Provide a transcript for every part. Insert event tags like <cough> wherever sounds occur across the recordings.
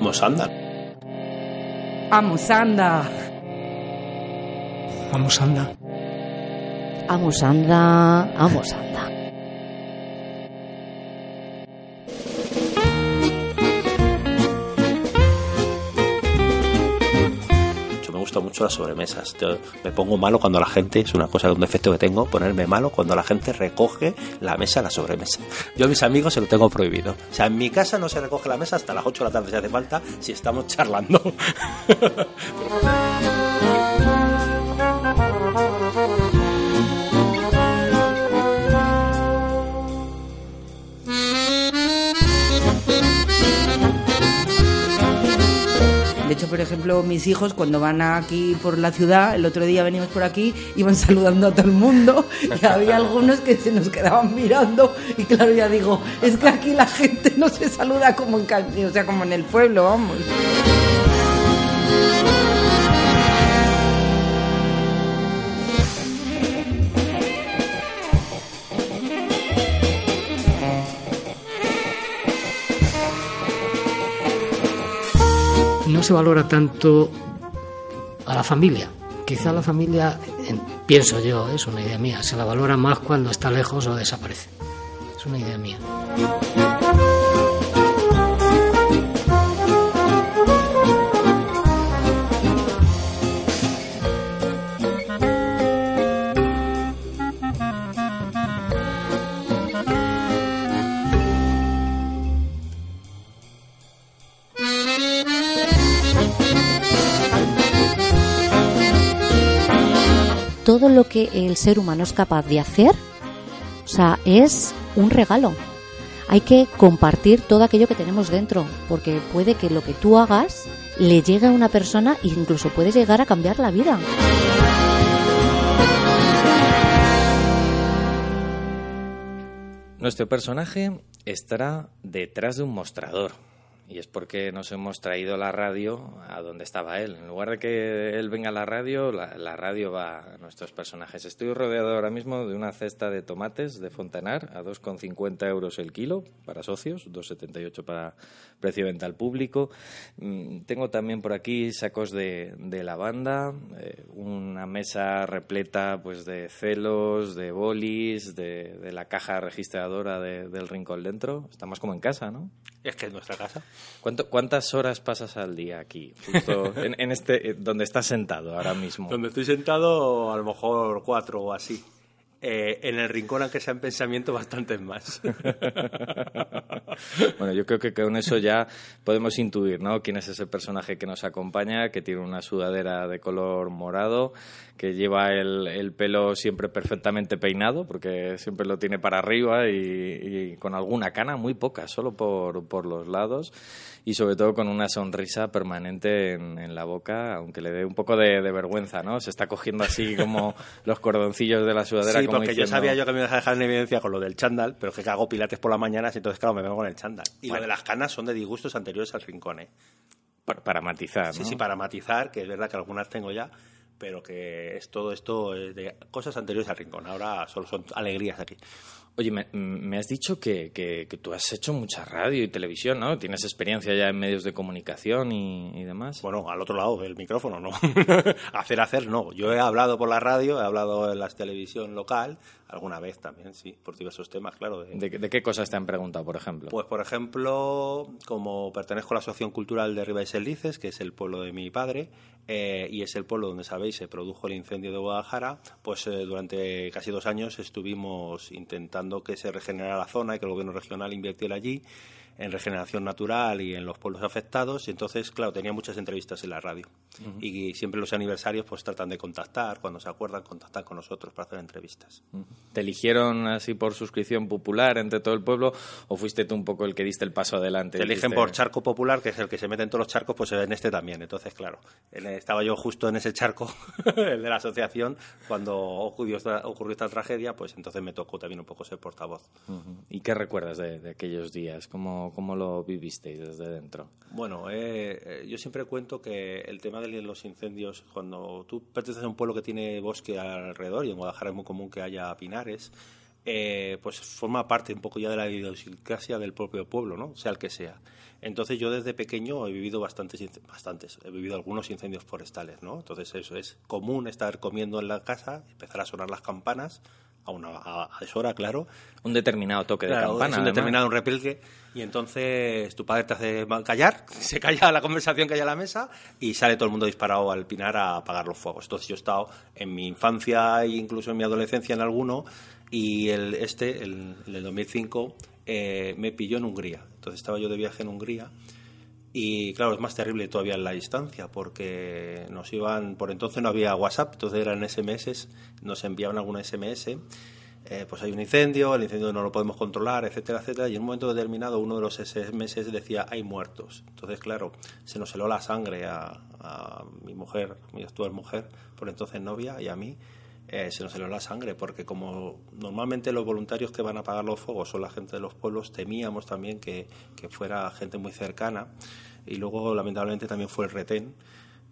Mosanda. Vamos, anda. Vamos, anda. Vamos, anda. Vamos, anda. Yo me gusta mucho las sobremesas. Me pongo malo cuando la gente, es una cosa, un defecto que tengo, ponerme malo cuando la gente recoge la mesa, la sobremesa. Yo a mis amigos se lo tengo prohibido. O sea, en mi casa no se recoge la mesa hasta las 8 de la tarde si hace falta, si estamos charlando. <laughs> De hecho, por ejemplo, mis hijos cuando van aquí por la ciudad, el otro día venimos por aquí, iban <laughs> saludando a todo el mundo y había algunos que se nos quedaban mirando y claro, ya digo, es que aquí la gente no se saluda como en, o sea, como en el pueblo, vamos. Se valora tanto a la familia. Quizá la familia, en- pienso yo, es una idea mía, se la valora más cuando está lejos o desaparece. Es una idea mía. Todo lo que el ser humano es capaz de hacer, o sea, es un regalo. Hay que compartir todo aquello que tenemos dentro, porque puede que lo que tú hagas le llegue a una persona e incluso puede llegar a cambiar la vida. Nuestro personaje estará detrás de un mostrador. Y es porque nos hemos traído la radio a donde estaba él. En lugar de que él venga a la radio, la, radio va a nuestros personajes. Estoy rodeado ahora mismo de una cesta de tomates de Fontanar a 2,50 euros el kilo para socios, 2,78 para precio de venta al público. Mm, Tengo también por aquí sacos de, de lavanda, eh, una mesa repleta pues de celos, de bolis, de, de la caja registradora de- del rincón dentro. Estamos como en casa, ¿no? Es que es nuestra casa. ¿Cuánto- ¿Cuántas horas pasas al día aquí, justo <laughs> en, en este, eh, donde estás sentado ahora mismo? Donde estoy sentado, a lo mejor cuatro o así. Eh, en el rincón, aunque sea en pensamiento, bastantes más. <laughs> Bueno, yo creo que con eso ya podemos intuir, ¿no? Quién es ese personaje que nos acompaña, que tiene una sudadera de color morado, que lleva el, el pelo siempre perfectamente peinado, porque siempre lo tiene para arriba y, y con alguna cana, muy poca, solo por, por los lados, y sobre todo con una sonrisa permanente en, en la boca, aunque le dé un poco de, de vergüenza, ¿no? Se está cogiendo así como <laughs> los cordoncillos de la sudadera. Sí, como porque yo diciendo- sabía yo que me ibas a dejar en evidencia con lo del chándal, pero que hago pilates por las mañanas entonces, claro, me vengo con el chándal. Y lo de las canas son de disgustos anteriores al rincón, ¿eh? Para, para matizar, Sí, ¿no? sí, para matizar, que es verdad que algunas tengo ya, pero que es todo esto eh, de cosas anteriores al rincón. Ahora solo son alegrías aquí. Oye, me, me has dicho que, que- que tú has hecho mucha radio y televisión, ¿no? Tienes experiencia ya en medios de comunicación y, y demás. Bueno, al otro lado del micrófono, ¿no? <laughs> hacer, hacer, no. Yo he hablado por la radio, he hablado en la televisión local, alguna vez también, sí, por diversos temas, claro. de- ¿De, de qué cosas te han preguntado, por ejemplo? Pues, por ejemplo, como pertenezco a la Asociación Cultural de Ribes Elices, que es el pueblo de mi padre, eh, y es el pueblo donde, sabéis, se produjo el incendio de Guadalajara, pues eh, durante casi dos años estuvimos intentando que se regenerara la zona y que el gobierno regional invirtiera allí en regeneración natural y en los pueblos afectados. Y entonces, claro, tenía muchas entrevistas en la radio. Y siempre los aniversarios pues tratan de contactar, cuando se acuerdan, contactar con nosotros para hacer entrevistas. ¿Te eligieron así por suscripción popular entre todo el pueblo o fuiste tú un poco el que diste el paso adelante? Te eligen por charco popular, que es el que se mete en todos los charcos, pues en este también. Entonces, claro, estaba yo justo en ese charco, <laughs> el de la asociación, cuando ocurrió esta, ocurrió esta tragedia, pues entonces me tocó también un poco ser portavoz. ¿Y qué recuerdas de, de aquellos días? ¿Cómo, ¿Cómo lo vivisteis desde dentro? Bueno, eh, eh, yo siempre cuento que el tema de los incendios, cuando tú perteneces a un pueblo que tiene bosque alrededor, y en Guadalajara es muy común que haya pinares, eh, pues forma parte un poco ya de la idiosincrasia del propio pueblo, ¿no? sea el que sea. Entonces yo desde pequeño he vivido bastantes, bastantes, he vivido algunos incendios forestales, ¿no? Entonces eso es común estar comiendo en la casa, empezar a sonar las campanas, a una a, deshora, claro. Un determinado toque de campana. un determinado un repelque. Y entonces tu padre te hace callar, <laughs> se calla la conversación que hay a la mesa y sale todo el mundo disparado al pinar a apagar los fuegos. Entonces yo he estado en mi infancia e incluso en mi adolescencia en alguno y el, este, el, el del 2005, eh, me pilló en Hungría. Entonces estaba yo de viaje en Hungría y claro, es más terrible todavía en la distancia porque nos iban, por entonces no había WhatsApp, entonces eran SMS, nos enviaban alguna SMS, eh, pues hay un incendio, el incendio no lo podemos controlar, etcétera, etcétera, y en un momento determinado uno de los SMS decía hay muertos. Entonces, claro, se nos heló la sangre a, a mi mujer, mi actual mujer, por entonces novia, y a mí, eh, se nos heló la sangre, porque como normalmente los voluntarios que van a apagar los fuegos son la gente de los pueblos, temíamos también que, fuera gente muy cercana y luego lamentablemente también fue el retén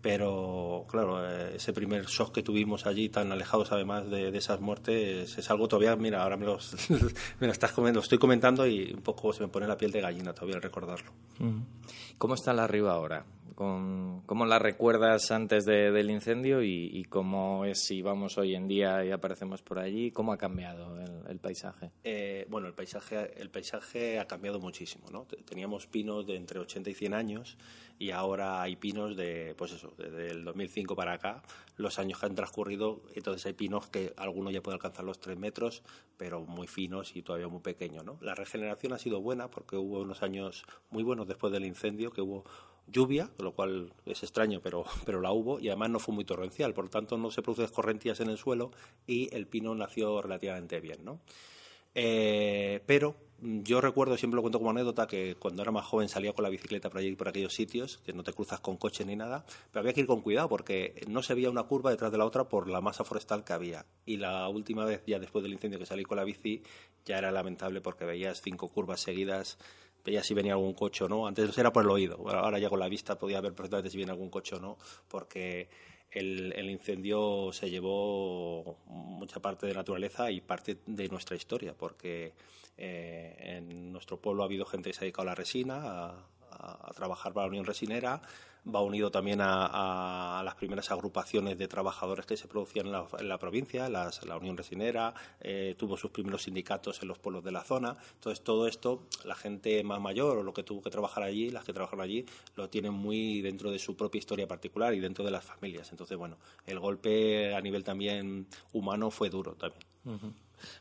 pero claro, eh, ese primer shock que tuvimos allí, tan alejados además de, esas muertes, es algo todavía, mira, ahora me, los, <laughs> me lo estás comentando, estoy comentando y un poco se me pone la piel de gallina todavía al recordarlo. ¿Cómo está la arriba ahora? ¿Cómo la recuerdas antes del incendio y, cómo es si vamos hoy en día y aparecemos por allí? ¿Cómo ha cambiado el, paisaje? Eh, bueno, el paisaje, el paisaje ha cambiado muchísimo. ¿no? Teníamos pinos de entre 80 y 100 años y ahora hay pinos de, pues eso, desde el 2005 para acá, los años que han transcurrido, entonces hay pinos que algunos ya pueden alcanzar los 3 metros, pero muy finos y todavía muy pequeños. ¿no? La regeneración ha sido buena porque hubo unos años muy buenos después del incendio, que hubo lluvia, lo cual es extraño, pero, <laughs> pero la hubo, y además no fue muy torrencial, por lo tanto no se producen escorrentías en el suelo y el pino nació relativamente bien, ¿no? Eh, pero yo recuerdo, siempre lo cuento como anécdota, que cuando era más joven salía con la bicicleta por allí por aquellos sitios, que no te cruzas con coche ni nada, pero había que ir con cuidado porque no se veía una curva detrás de la otra por la masa forestal que había. Y la última vez, ya después del incendio que salí con la bici, ya era lamentable porque veías cinco curvas seguidas veía si venía algún coche o no. Antes era por el oído, ahora ya con la vista podía ver perfectamente si viene algún coche o no, porque el, incendio se llevó mucha parte de naturaleza y parte de nuestra historia, porque eh, en nuestro pueblo ha habido gente que se ha dedicado a la resina, a trabajar para la Unión Resinera, va unido también a, las primeras agrupaciones de trabajadores que se producían en la, provincia, la Unión Resinera, eh, tuvo sus primeros sindicatos en los pueblos de la zona. Entonces, todo esto, la gente más mayor o lo que tuvo que trabajar allí, las que trabajaron allí, lo tienen muy dentro de su propia historia particular y dentro de las familias. Entonces, bueno, el golpe a nivel también humano fue duro también.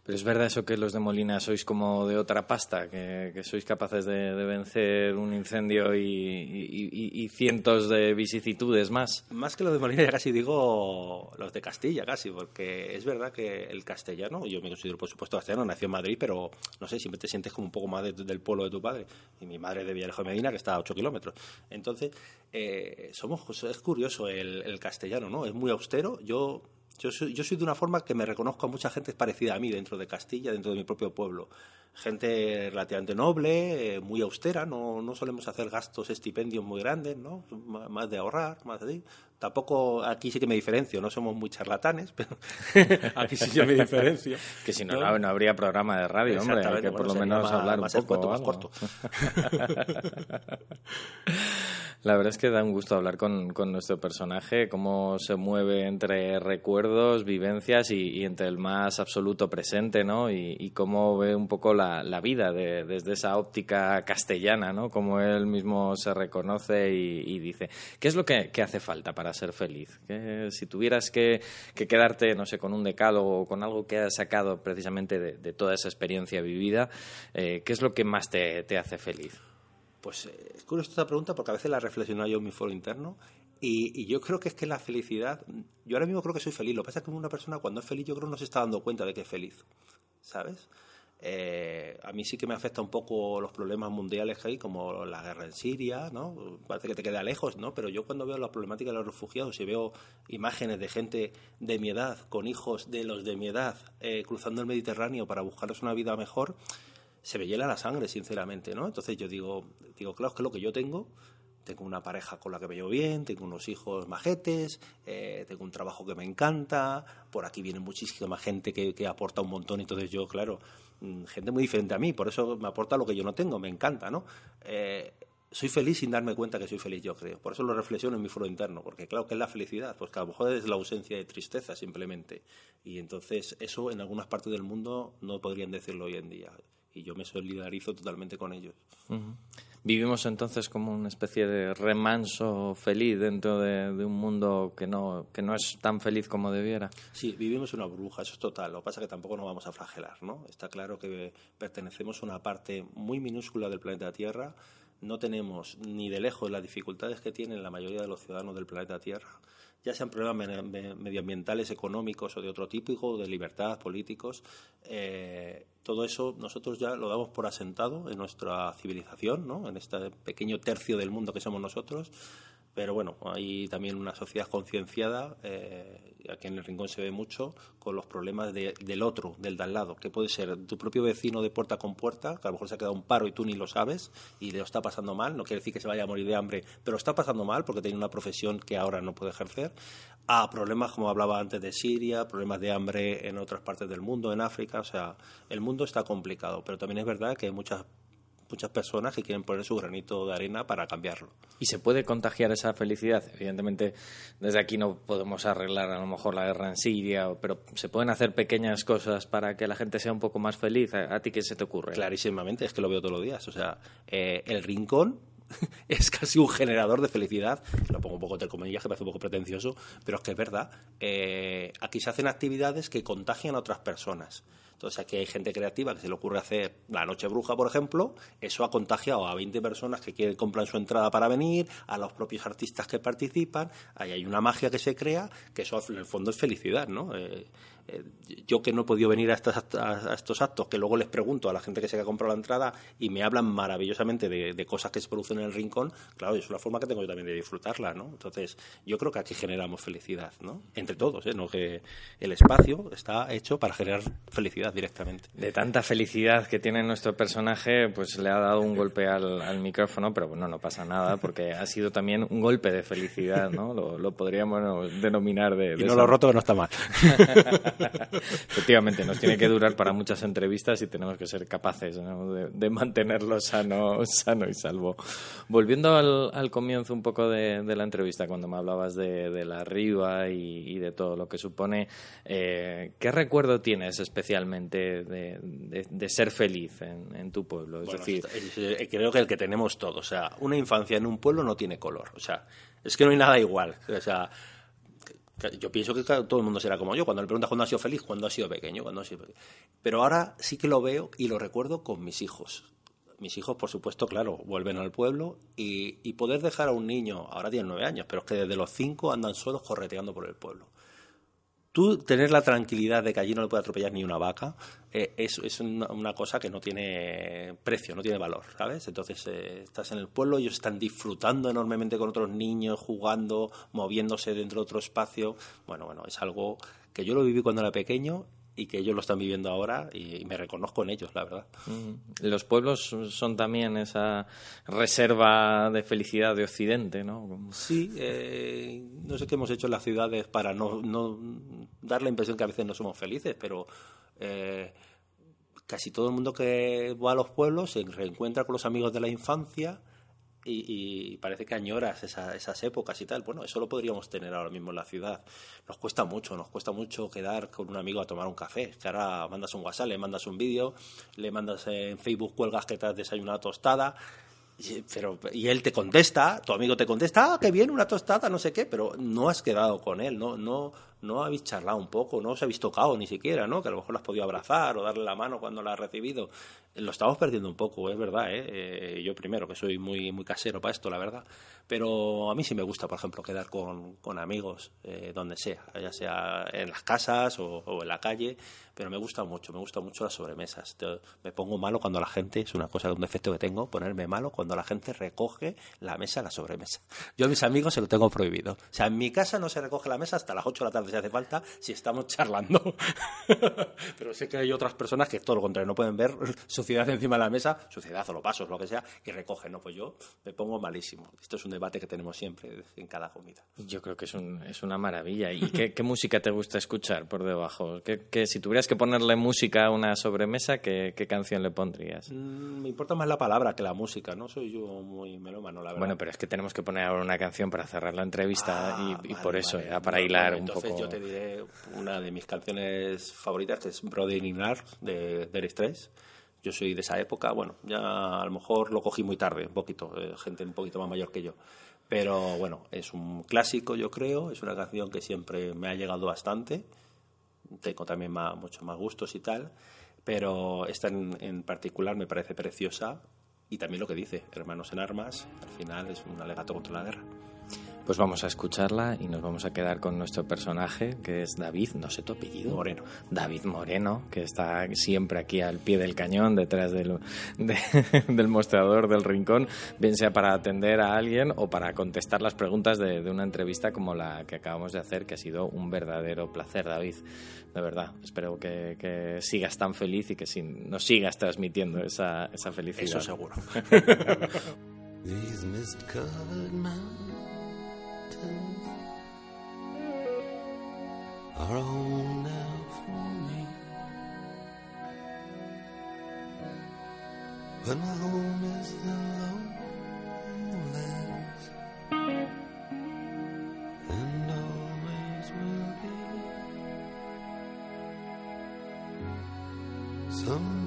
Pero es verdad eso que los de Molina sois como de otra pasta, que, sois capaces de, vencer un incendio y, cientos de vicisitudes más. Más que los de Molina, ya casi digo los de Castilla, casi, porque es verdad que el castellano, yo me considero por supuesto castellano, nació en Madrid, pero no sé, siempre te sientes como un poco más del pueblo de tu padre. Y mi madre de Villalejo de Medina, que está a 8 kilómetros. Entonces, eh, somos, es curioso el, el castellano, ¿no? Es muy austero. Yo yo soy, yo soy de una forma que me reconozco a mucha gente parecida a mí dentro de Castilla, dentro de mi propio pueblo. Gente relativamente noble, eh, muy austera, no, no solemos hacer gastos, estipendios muy grandes, ¿no? Más de ahorrar, más de... Tampoco, aquí sí que me diferencio, no somos muy charlatanes, <laughs> pero aquí sí que me diferencio. <laughs> que si no, no, habría programa de radio, hombre, hay que por lo menos hablar un poco. más corto. <laughs> La verdad es que da un gusto hablar con, nuestro personaje, cómo se mueve entre recuerdos, vivencias y, entre el más absoluto presente, ¿no? Y, cómo ve un poco la, vida desde esa óptica castellana, ¿no? Como él mismo se reconoce y, dice, ¿qué es lo que, hace falta para ser feliz? si tuvieras que, quedarte, no sé, con un decálogo o con algo que has sacado precisamente de, toda esa experiencia vivida, eh, ¿qué es lo que más te hace feliz? Pues eh, es curiosa esta pregunta porque a veces la reflexiono yo en mi foro interno y, yo creo que es que la felicidad, yo ahora mismo creo que soy feliz, lo que pasa es que una persona cuando es feliz yo creo no se está dando cuenta de que es feliz, ¿sabes? Eh, a mí sí que me afecta un poco los problemas mundiales que hay, como la guerra en Siria, ¿no? Parece que te queda lejos, ¿no? Pero yo cuando veo la problemática de los refugiados y veo imágenes de gente de mi edad, con hijos de los de mi edad, eh, cruzando el Mediterráneo para buscarles una vida mejor, se me hiela la sangre, sinceramente, ¿no? Entonces yo digo, digo, claro, es que lo que yo tengo, tengo una pareja con la que me llevo bien, tengo unos hijos majetes, eh, tengo un trabajo que me encanta, por aquí viene muchísima gente que, que aporta un montón, entonces yo, claro, mm, gente muy diferente a mí, por eso me aporta lo que yo no tengo, me encanta, ¿no? Eh, soy feliz sin darme cuenta que soy feliz, yo creo. Por eso lo reflexiono en mi foro interno, porque claro, ¿qué es la felicidad? Pues que a lo mejor es la ausencia de tristeza simplemente. Y entonces eso en algunas partes del mundo no podrían decirlo hoy en día. Y yo me solidarizo totalmente con ellos. Vivimos entonces como una especie de remanso feliz dentro de, un mundo que no, que no es tan feliz como debiera. Sí, vivimos una burbuja, eso es total. Lo que pasa es que tampoco nos vamos a flagelar, ¿no? Está claro que pertenecemos a una parte muy minúscula del planeta Tierra no tenemos ni de lejos las dificultades que tienen la mayoría de los ciudadanos del planeta Tierra, ya sean problemas medioambientales, económicos o de otro tipo, de libertad, políticos. Eh, todo eso nosotros ya lo damos por asentado en nuestra civilización, ¿no? en este pequeño tercio del mundo que somos nosotros pero bueno, hay también una sociedad concienciada, eh, aquí en el Rincón se ve mucho, con los problemas del otro, del de al lado, que puede ser tu propio vecino de puerta con puerta, que a lo mejor se ha quedado un paro y tú ni lo sabes y le está pasando mal, no quiere decir que se vaya a morir de hambre, pero está pasando mal porque tiene una profesión que ahora no puede ejercer, a problemas, como hablaba antes, de Siria, problemas de hambre en otras partes del mundo, en África, o sea, el mundo está complicado, pero también es verdad que hay muchas muchas personas que quieren poner su granito de arena para cambiarlo. ¿Y se puede contagiar esa felicidad? Evidentemente, desde aquí no podemos arreglar a lo mejor la guerra en Siria, pero se pueden hacer pequeñas cosas para que la gente sea un poco más feliz. ¿A, ti qué se te ocurre? Clarísimamente, es que lo veo todos los días. O sea, eh, el rincón <laughs> es casi un generador de felicidad. Lo pongo un poco de comillas, que parece un poco pretencioso, pero es que es verdad. Eh, aquí se hacen actividades que contagian a otras personas. Entonces aquí hay gente creativa que se le ocurre hacer la noche bruja, por ejemplo, eso ha contagiado a 20 personas que quieren comprar su entrada para venir, a los propios artistas que participan, ahí hay una magia que se crea, que eso en el fondo es felicidad, ¿no? Eh, yo que no he podido venir a estos, a estos, actos, que luego les pregunto a la gente que se ha comprado la entrada y me hablan maravillosamente de, cosas que se producen en el rincón, claro, es una forma que tengo yo también de disfrutarla, ¿no? Entonces, yo creo que aquí generamos felicidad, ¿no? Entre todos, ¿eh? No que el espacio está hecho para generar felicidad directamente. De tanta felicidad que tiene nuestro personaje, pues le ha dado un golpe al, micrófono, pero bueno, no pasa nada, porque ha sido también un golpe de felicidad, ¿no? Lo, podríamos denominar de... y no lo roto que no está mal. <laughs> <laughs> Efectivamente, nos tiene que durar para muchas entrevistas y tenemos que ser capaces de, mantenerlo sano, sano y salvo. Volviendo al, comienzo un poco de, la entrevista, cuando me hablabas de, la riva y, de todo lo que supone, eh, ¿qué recuerdo tienes especialmente de, ser feliz en, tu pueblo? Es decir, eh, creo que el que tenemos todos. O sea, una infancia en un pueblo no tiene color. O sea, es que no hay nada igual. O sea, yo pienso que todo el mundo será como yo. Cuando le preguntas cuándo ha sido feliz, cuando ha sido pequeño, cuando ha sido pequeño. Pero ahora sí que lo veo y lo recuerdo con mis hijos. Mis hijos, por supuesto, claro, vuelven al pueblo y, y poder dejar a un niño, ahora tiene nueve años, pero es que desde los cinco andan solos correteando por el pueblo tú tener la tranquilidad de que allí no le puede atropellar ni una vaca eh, es, una, cosa que no tiene precio, no tiene valor, ¿sabes? Entonces eh, estás en el pueblo, ellos están disfrutando enormemente con otros niños, jugando, moviéndose dentro de otro espacio. Bueno, bueno, es algo que yo lo viví cuando era pequeño y que ellos lo están viviendo ahora y, me reconozco en ellos, la verdad. Los pueblos son también esa reserva de felicidad de Occidente, ¿no? Sí, eh, no sé qué hemos hecho en las ciudades para no, no, dar la impresión que a veces no somos felices, pero eh, casi todo el mundo que va a los pueblos se reencuentra con los amigos de la infancia y, parece que añoras esas épocas y tal. Bueno, eso lo podríamos tener ahora mismo en la ciudad. Nos cuesta mucho, nos cuesta mucho quedar con un amigo a tomar un café. Que ahora mandas un WhatsApp, le mandas un vídeo, le mandas en Facebook, cuelgas que te has desayunado tostada. Y, pero, y él te contesta, tu amigo te contesta, ah, qué bien, una tostada, no sé qué, pero no has quedado con él, no, no, no habéis charlado un poco, no os habéis tocado ni siquiera, ¿no? Que a lo mejor lo has podido abrazar o darle la mano cuando la has recibido lo estamos perdiendo un poco, es verdad, ¿eh? ¿eh? yo primero, que soy muy, muy casero para esto, la verdad. Pero a mí sí me gusta, por ejemplo, quedar con, con amigos eh, donde sea, ya sea en las casas o, en la calle, pero me gusta mucho, me gusta mucho las sobremesas. me pongo malo cuando la gente, es una cosa, un defecto que tengo, ponerme malo cuando la gente recoge la mesa, la sobremesa. Yo a mis amigos se lo tengo prohibido. O sea, en mi casa no se recoge la mesa hasta las 8 de la tarde hace si hace falta, si estamos <laughs> charlando. Pero sé que hay otras personas que todo lo contrario, no pueden ver suciedad encima de la mesa, suciedad o lo pasos, lo que sea, y recogen, ¿no? Pues yo me pongo malísimo. Esto es un debate que tenemos siempre en cada comida. Yo creo que es, un, es una maravilla. ¿Y qué, qué, música te gusta escuchar por debajo? ¿Qué, si tuvieras que ponerle música a una sobremesa, ¿qué, qué canción le pondrías? Mm, me importa más la palabra que la música, no soy yo muy melómano, la verdad. Bueno, pero es que tenemos que poner ahora una canción para cerrar la entrevista ah, y, por eso, para hilar un entonces poco. Yo te diré una de mis canciones favoritas, que es Brother in de Derek Straits. Yo soy de esa época, bueno, ya a lo mejor lo cogí muy tarde, un poquito, eh, gente un poquito más mayor que yo. Pero bueno, es un clásico, yo creo, es una canción que siempre me ha llegado bastante. Tengo también muchos más gustos y tal, pero esta en, en particular me parece preciosa y también lo que dice, Hermanos en Armas, al final es un alegato contra la guerra. Pues vamos a escucharla y nos vamos a quedar con nuestro personaje, que es David, no sé tu apellido. Moreno. David Moreno, que está siempre aquí al pie del cañón, detrás del, <laughs> del mostrador del rincón, bien sea para atender a alguien o para contestar las preguntas de, una entrevista como la que acabamos de hacer, que ha sido un verdadero placer, David. De verdad, espero que, sigas tan feliz y que nos sigas transmitiendo esa, esa felicidad. Eso seguro. <laughs> are home now for me. But my home is the lowlands, and always will be. Someday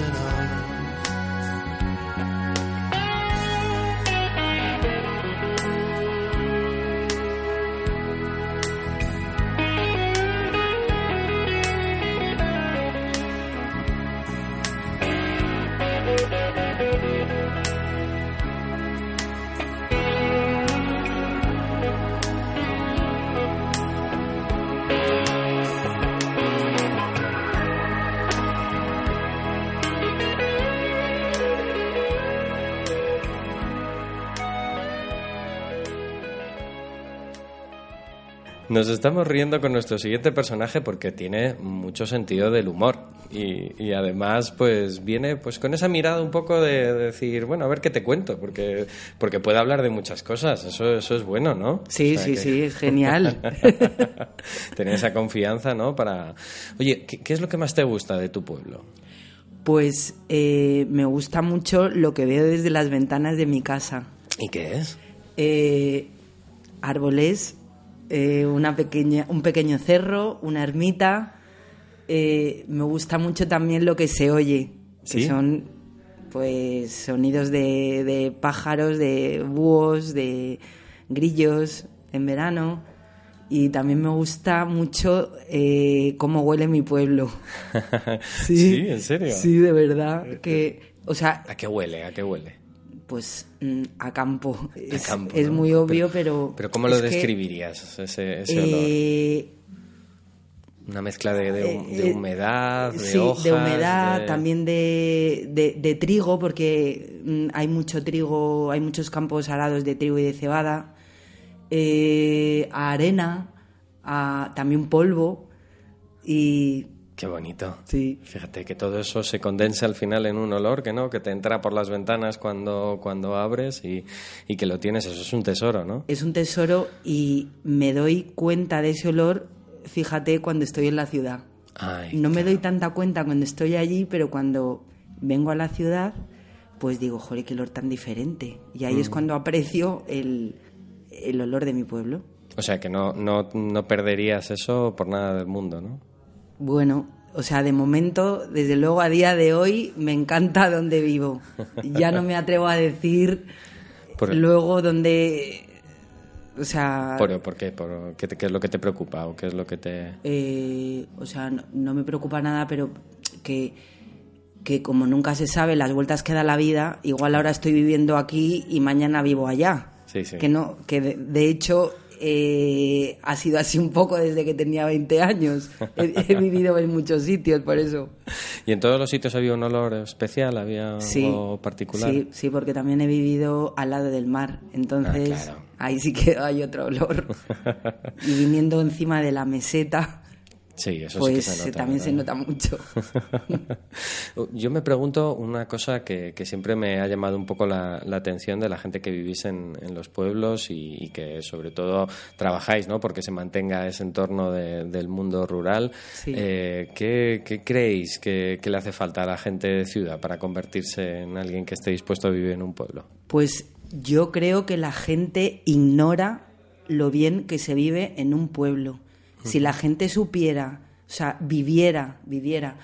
and on. Nos estamos riendo con nuestro siguiente personaje porque tiene mucho sentido del humor y, y además pues viene pues con esa mirada un poco de, decir, bueno, a ver qué te cuento, porque, porque puede hablar de muchas cosas, eso, eso es bueno, ¿no? Sí, sí, sí, es genial. <laughs> Tener esa confianza, ¿no? Para... Oye, ¿qué, ¿qué, es lo que más te gusta de tu pueblo? Pues eh, me gusta mucho lo que veo desde las ventanas de mi casa. ¿Y qué es? Eh, árboles eh, una pequeña, un pequeño cerro, una ermita. Eh, me gusta mucho también lo que se oye, que son pues sonidos de, de, pájaros, de búhos, de grillos en verano. Y también me gusta mucho eh, cómo huele mi pueblo. <laughs> <laughs> sí, sí, en serio. Sí, de verdad. Que, o sea, ¿A qué huele? ¿A qué huele? Pues mm, a campo. Es, campo, es ¿no? muy obvio, Pero, pero... pero ¿cómo lo que, describirías, ese, eh, olor? Una mezcla de, de, eh, de humedad, de sí, hojas... de humedad, de- también de, trigo, porque mm, hay mucho trigo, hay muchos campos arados de trigo y de cebada, eh, a arena, a también polvo y Qué bonito. sí, Fíjate que todo eso se condensa al final en un olor que no, que te entra por las ventanas cuando, cuando abres y, y que lo tienes, eso es un tesoro, ¿no? es un tesoro y me doy cuenta de ese olor, fíjate, cuando estoy en la ciudad. Ay, No me doy tanta cuenta cuando estoy allí, pero cuando vengo a la ciudad, pues digo, joder, qué olor tan diferente. Y ahí es Mm. cuando aprecio el, el olor de mi pueblo. O sea que no, no, no perderías eso por nada del mundo, ¿no? Bueno, o sea, de momento, desde luego a día de hoy, me encanta <laughs> donde vivo. Ya no me atrevo a decir Por- luego donde... O sea, ¿Por, por qué? ¿Por qué, es lo que te preocupa o qué es lo que te...? eh, o sea, no, no me preocupa nada, pero que, que como nunca se sabe las vueltas que da la vida, igual ahora estoy viviendo aquí y mañana vivo allá. Sí, sí. Que no, que de, de hecho eh, ha sido así un poco desde que tenía 20 años. He, he vivido en muchos sitios, por eso. ¿Y en todos los sitios había un olor especial? ¿Había Sí, algo particular? sí, sí, porque también he vivido al lado del mar, entonces Ah, claro. ahí sí que hay otro olor. <laughs> y viniendo encima de la meseta, Sí, eso pues sí que se nota. también se nota mucho. <laughs> Yo me pregunto una cosa que, que siempre me ha llamado un poco la, la atención de la gente que vivís en, en los pueblos y, y que sobre todo trabajáis, ¿no? Porque se mantenga ese entorno de- del mundo rural. Sí. Eh, ¿qué, qué creéis que, que le hace falta a la gente de ciudad para convertirse en alguien que esté dispuesto a vivir en un pueblo? Pues yo creo que la gente ignora lo bien que se vive en un pueblo. Si la gente supiera, o sea, viviera, viviera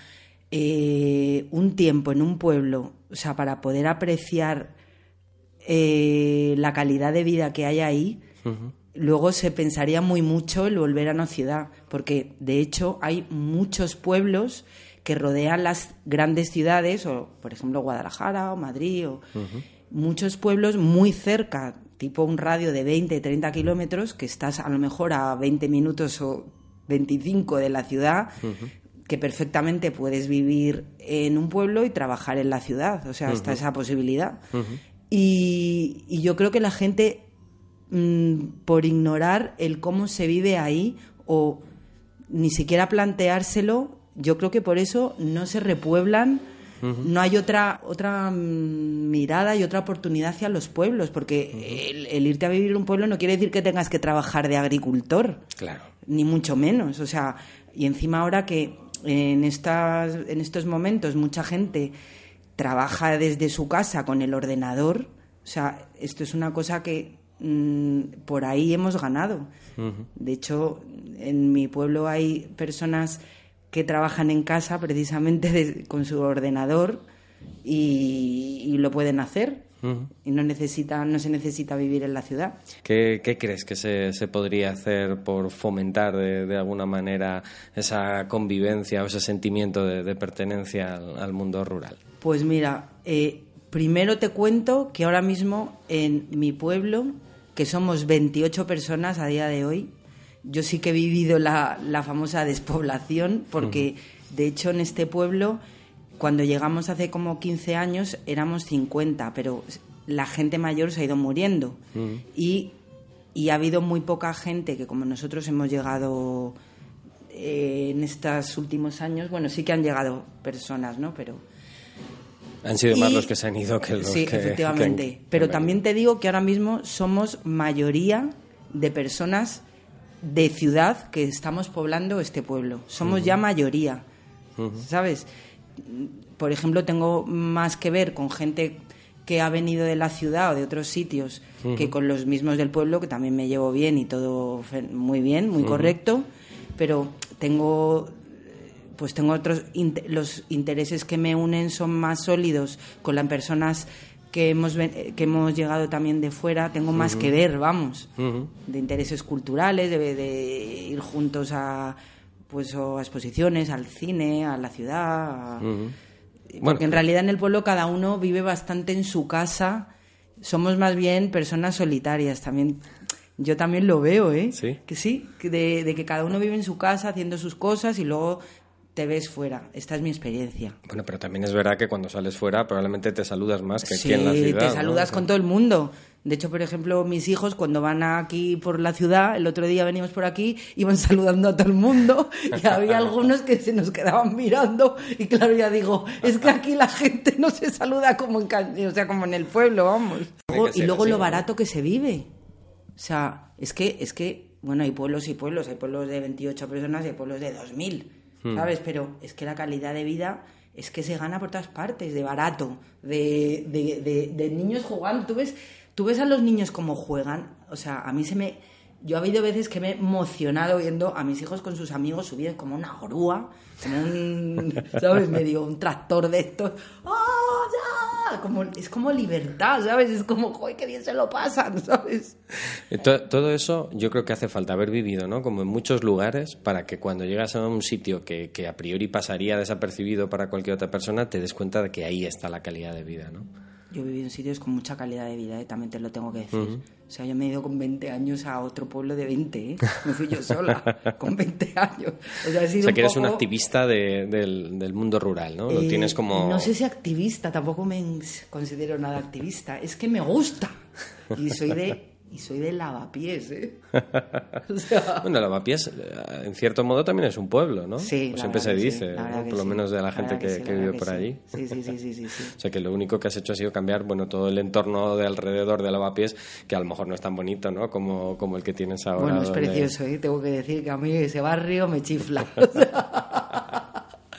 eh, un tiempo en un pueblo, o sea, para poder apreciar eh, la calidad de vida que hay ahí, luego se pensaría muy mucho el volver a una ciudad, porque de hecho hay muchos pueblos que rodean las grandes ciudades, o por ejemplo Guadalajara o Madrid, o muchos pueblos muy cerca, tipo un radio de 20, 30 kilómetros, que estás a lo mejor a 20 minutos o 25 de la ciudad, que perfectamente puedes vivir en un pueblo y trabajar en la ciudad, o sea, está esa posibilidad. y, y yo creo que la gente mm, por ignorar el cómo se vive ahí o ni siquiera planteárselo, yo creo que por eso no se repueblan, no hay otra otra mm, mirada y otra oportunidad hacia los pueblos, porque el, el irte a vivir en un pueblo no quiere decir que tengas que trabajar de agricultor, Claro. ni mucho menos, o sea, y encima ahora que en estas en estos momentos mucha gente trabaja desde su casa con el ordenador, o sea, esto es una cosa que mm, por ahí hemos ganado. De hecho, en mi pueblo hay personas que trabajan en casa precisamente de- con su ordenador y, y lo pueden hacer y no necesita no se necesita vivir en la ciudad. ¿Qué, qué crees que se, se podría hacer por fomentar de, de alguna manera esa convivencia o ese sentimiento de, de pertenencia al, al mundo rural? Pues mira, eh, primero te cuento que ahora mismo en mi pueblo, que somos 28 personas a día de hoy, yo sí que he vivido la, la famosa despoblación, porque de hecho en este pueblo, cuando llegamos hace como 15 años, éramos 50, pero la gente mayor se ha ido muriendo. Y, y ha habido muy poca gente que como nosotros hemos llegado eh, en estos últimos años, bueno, sí que han llegado personas, ¿no? Pero... Han sido más los que se han ido que los sí, que... efectivamente. que han- Pero también te digo que ahora mismo somos mayoría de personas de ciudad que estamos poblando este pueblo. Somos ya mayoría, ¿sabes? Por ejemplo, tengo más que ver con gente que ha venido de la ciudad o de otros sitios que con los mismos del pueblo, que también me llevo bien y todo muy bien, muy correcto, pero tengo pues tengo otros los intereses que me unen son más sólidos con las personas que hemos eh, que hemos llegado también de fuera tengo más que ver vamos. De intereses culturales de, de ir juntos a pues o a exposiciones al cine a la ciudad a- porque Bueno. en realidad en el pueblo cada uno vive bastante en su casa. Somos más bien personas solitarias también. Yo también lo veo eh ¿Sí? que sí, de, de que cada uno vive en su casa haciendo sus cosas y luego te ves fuera. Esta es mi experiencia. Bueno, pero también es verdad que cuando sales fuera probablemente te saludas más que sí, aquí en la ciudad. te ¿no? saludas con todo el mundo. De hecho, por ejemplo, mis hijos cuando van aquí por la ciudad, el otro día venimos por aquí, iban <laughs> saludando a todo el mundo y había <laughs> algunos que se nos quedaban mirando y claro, ya digo, es que aquí la gente no se saluda como en, o sea, como en el pueblo, vamos. Que y luego así, lo ¿no? barato que se vive. O sea, es que, es que, bueno, hay pueblos y pueblos, hay pueblos de 28 personas y hay pueblos de 2.000, Hmm. ¿sabes? Pero es que la calidad de vida es que se gana por todas partes, de barato, de, de, de- de niños jugando. ¿Tú ves, tú ves a los niños como juegan, o sea, a mí se me... Yo ha habido veces que me he emocionado viendo a mis hijos con sus amigos subidos como una grúa, como un, <laughs> ¿sabes? Medio un tractor de estos. ¡Ah, ya! Como, es como libertad, ¿sabes? Es como, ¡joder, qué bien se lo pasan! <laughs> ¿sabes? Eh, to- Todo eso yo creo que hace falta haber vivido, ¿no? Como en muchos lugares, para que cuando llegas a un sitio que, que a priori pasaría desapercibido para cualquier otra persona, te des cuenta de que ahí está la calidad de vida, ¿no? Yo he vivido en sitios con mucha calidad de vida, ¿eh? también te lo tengo que decir. O sea, yo me he ido con 20 años a otro pueblo de 20, ¿eh? Me fui yo sola, <laughs> con 20 años. O sea, he sido O sea, un que eres un activista de- del, del mundo rural, ¿no? Lo eh, tienes como... No sé si activista, tampoco me considero nada activista. Es que me gusta. Y soy de, y soy de lavapiés, ¿eh? <laughs> <laughs> O sea, Bueno, Lavapiés, eh, en cierto modo, también es un pueblo, ¿no? sí, la siempre se dice, por lo sí. menos de la gente que, sí, que la vive por allí. sí. Sí, sí, sí, sí, sí, sí. <laughs> O sea, que lo único que has hecho ha sido cambiar, bueno, todo el entorno de alrededor de Lavapiés, que a lo mejor no es tan bonito, ¿no? Como, como el que tienes ahora. Bueno, es donde- precioso, ¿eh? Tengo que decir que a mí ese barrio me chifla.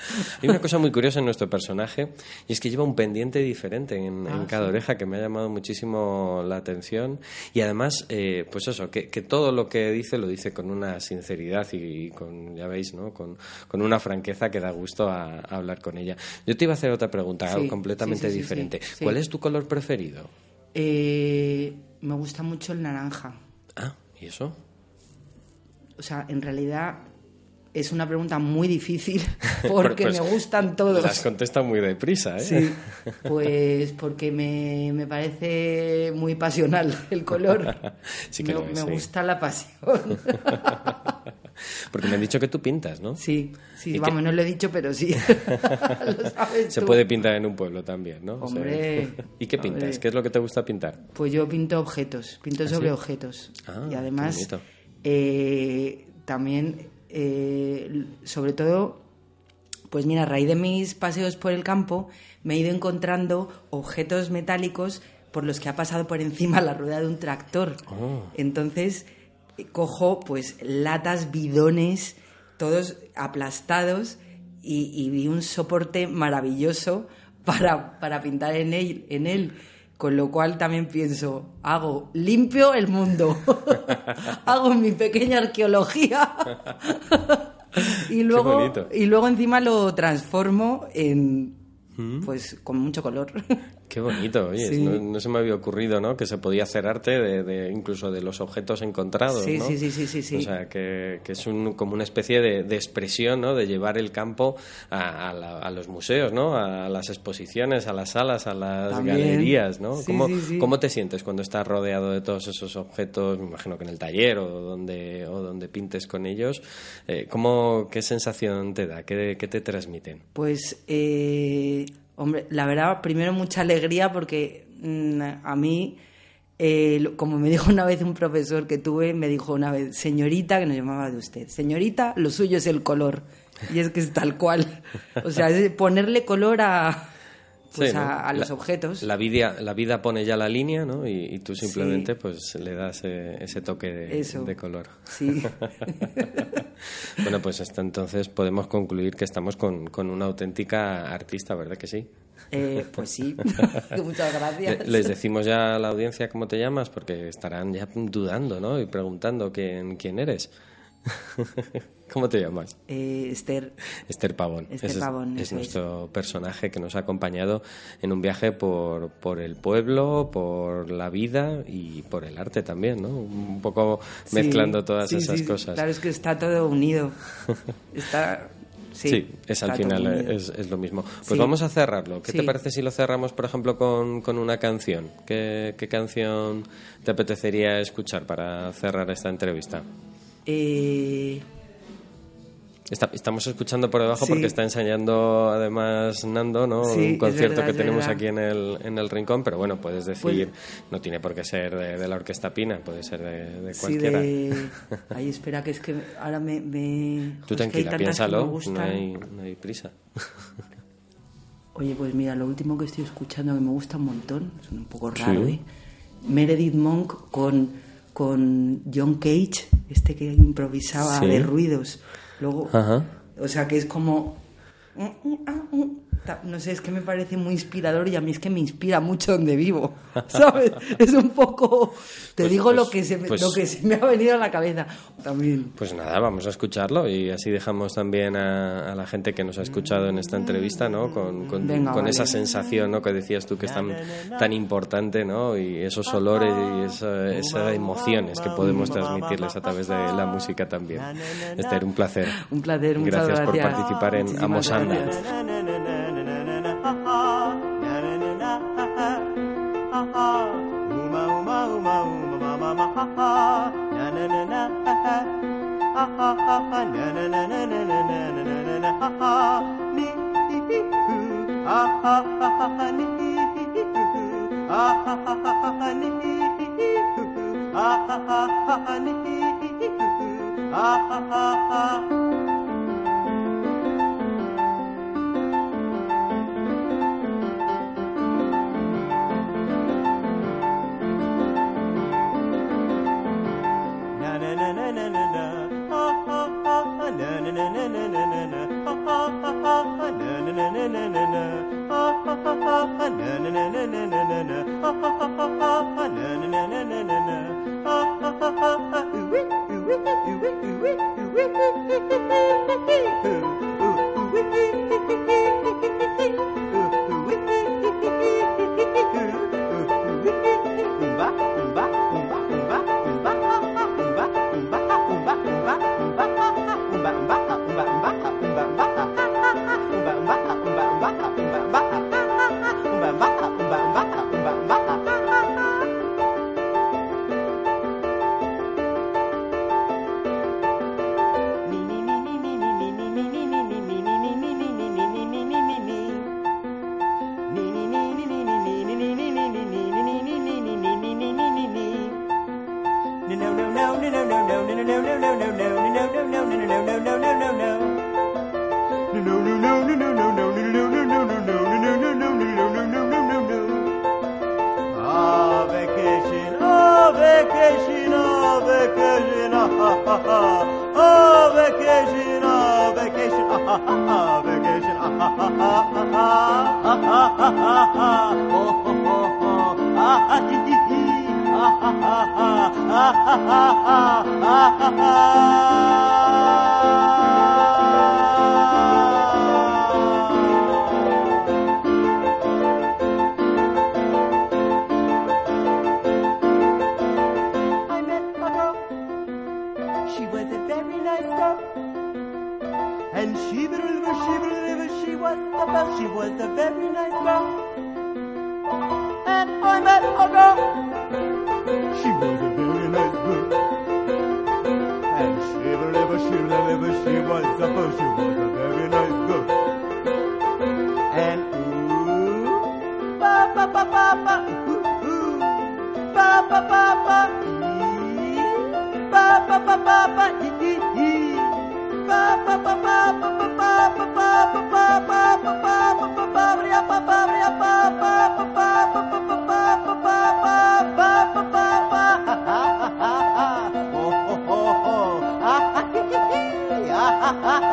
<laughs> Hay una cosa muy curiosa en nuestro personaje y es que lleva un pendiente diferente en, Ah, en cada oreja que me ha llamado muchísimo la atención y además, eh, pues eso, que, que todo lo que dice lo dice con una sinceridad y, con, ya veis, ¿no? Con, con una franqueza que da gusto a, a hablar con ella. Yo te iba a hacer otra pregunta Sí, algo completamente sí, diferente. ¿Cuál es tu color preferido? eh, me gusta mucho el naranja. Ah, ¿y eso? O sea, en realidad es una pregunta muy difícil <laughs> <laughs> porque Pues, me gustan todos. Las contesta muy deprisa, ¿eh? Sí, pues porque me, me parece muy pasional el color. <laughs> Sí que me, lo es, me sí. gusta la pasión. Porque me han dicho que tú pintas, ¿no? Sí, sí, ¿Y vamos, no lo he dicho, pero sí. Lo sabes Se tú. puede pintar en un pueblo también, ¿no? O sea, Hombre, ¿Y qué pintas? hombre. ¿Qué es lo que te gusta pintar? Pues yo pinto objetos, pinto ¿Ah, sobre sí? objetos. Ah, y además, eh, también, eh, sobre todo, pues mira, a raíz de mis paseos por el campo, me he ido encontrando objetos metálicos por los que ha pasado por encima la rueda de un tractor. Oh. Entonces, cojo pues latas, bidones, todos aplastados y, y vi un soporte maravilloso para, para pintar en él, en él. Con lo cual también pienso, hago limpio el mundo, <laughs> hago mi pequeña arqueología. <laughs> Y luego y luego encima lo transformo en pues con mucho color. Qué bonito, oye, no, se me había ocurrido, ¿no? Que se podía hacer arte de, incluso de los objetos encontrados, sí, ¿no? Sí, sí, sí, sí, O sea, que, es un, como una especie de, expresión, ¿no? De llevar el campo a, los museos, ¿no? A las exposiciones, a las salas, a las galerías, ¿no? ¿Cómo, ¿Cómo, te sientes cuando estás rodeado de todos esos objetos? Me imagino que en el taller o donde, o donde pintes con ellos. Eh, ¿cómo, ¿Qué sensación te da? ¿Qué, qué te transmiten? Pues... Eh Hombre, la verdad, primero mucha alegría porque mm, a mí, eh, como me dijo una vez un profesor que tuve, me dijo una vez, señorita, que nos llamaba de usted, señorita, lo suyo es el color. Y es que es tal cual. O sea, es ponerle color a, pues a, los objetos. La vida, la vida pone ya la línea, ¿no? Y, tú simplemente pues le das eh, ese toque de, color. Sí. <laughs> <laughs> bueno, pues hasta entonces podemos concluir que estamos con, con una auténtica artista, ¿verdad que sí? Eh, pues sí, <laughs> muchas gracias. Les decimos ya a la audiencia cómo te llamas, porque estarán ya dudando, ¿no? Y preguntando quién, quién eres. <laughs> ¿Cómo te llamas? Eh, Esther. Esther Pavón. Esther Pavón. Es, nuestro personaje que nos ha acompañado en un viaje por, por el pueblo, por la vida y por el arte también, ¿no? Un poco mezclando todas esas cosas. Claro, es que está todo unido. <laughs> Está. Sí, es al final es, es, lo mismo. Pues vamos a cerrarlo. ¿Qué te parece si lo cerramos, por ejemplo, con, con una canción? ¿Qué, ¿Qué canción te apetecería escuchar para cerrar esta entrevista? Eh, estamos escuchando por debajo porque está enseñando además Nando, ¿no? un concierto que tenemos aquí en el, en el rincón, pero bueno, puedes decir, pues no tiene por qué ser de, la Orquesta Pina, puede ser de, cualquiera. Ahí <laughs> espera, que es que ahora me... me... Tú tranquila, piénsalo, no hay, no hay prisa. Oye, pues mira, lo último que estoy escuchando que me gusta un montón, es un poco raro, ¿eh? Meredith Monk con, con John Cage, este que improvisaba de ruidos. Luego, o sea, que es como... No sé, es que me parece muy inspirador y a mí es que me inspira mucho donde vivo, <laughs> ¿sabes? es un poco... Te pues, digo pues, lo, que se me, pues lo que se me ha venido a la cabeza también. Pues nada, vamos a escucharlo y así dejamos también a, la gente que nos ha escuchado en esta entrevista, ¿no? Con, con, esa sensación, ¿no? Que decías tú que es tan, tan importante, ¿no? Y esos olores y esas emociones que podemos transmitirles a través de la música también. Esther, un placer. Un placer, muchas gracias. Gracias por participar en Amosanda. And uma uma ma ma ma ha ha na na na na ha ha ha ha ha ha na na na na na na na na na na ha ha ni hi hu ha ha ha ha ha ni hi hu ha ha ha ha ha ha ni hi hu ha ha ha ha ha ni hi hu ha ha ha ha believe she believe she was a she was a very nice girl. And ooh, ba ba ba ba ba, ooh, ooh, ba ba ba ba, ee, ba ba ba ba ba, ee, ba ba ba ba ba ba ba ba ba ba ba ba bria ba ba bria ba ba ba ba ba ba ba ba ba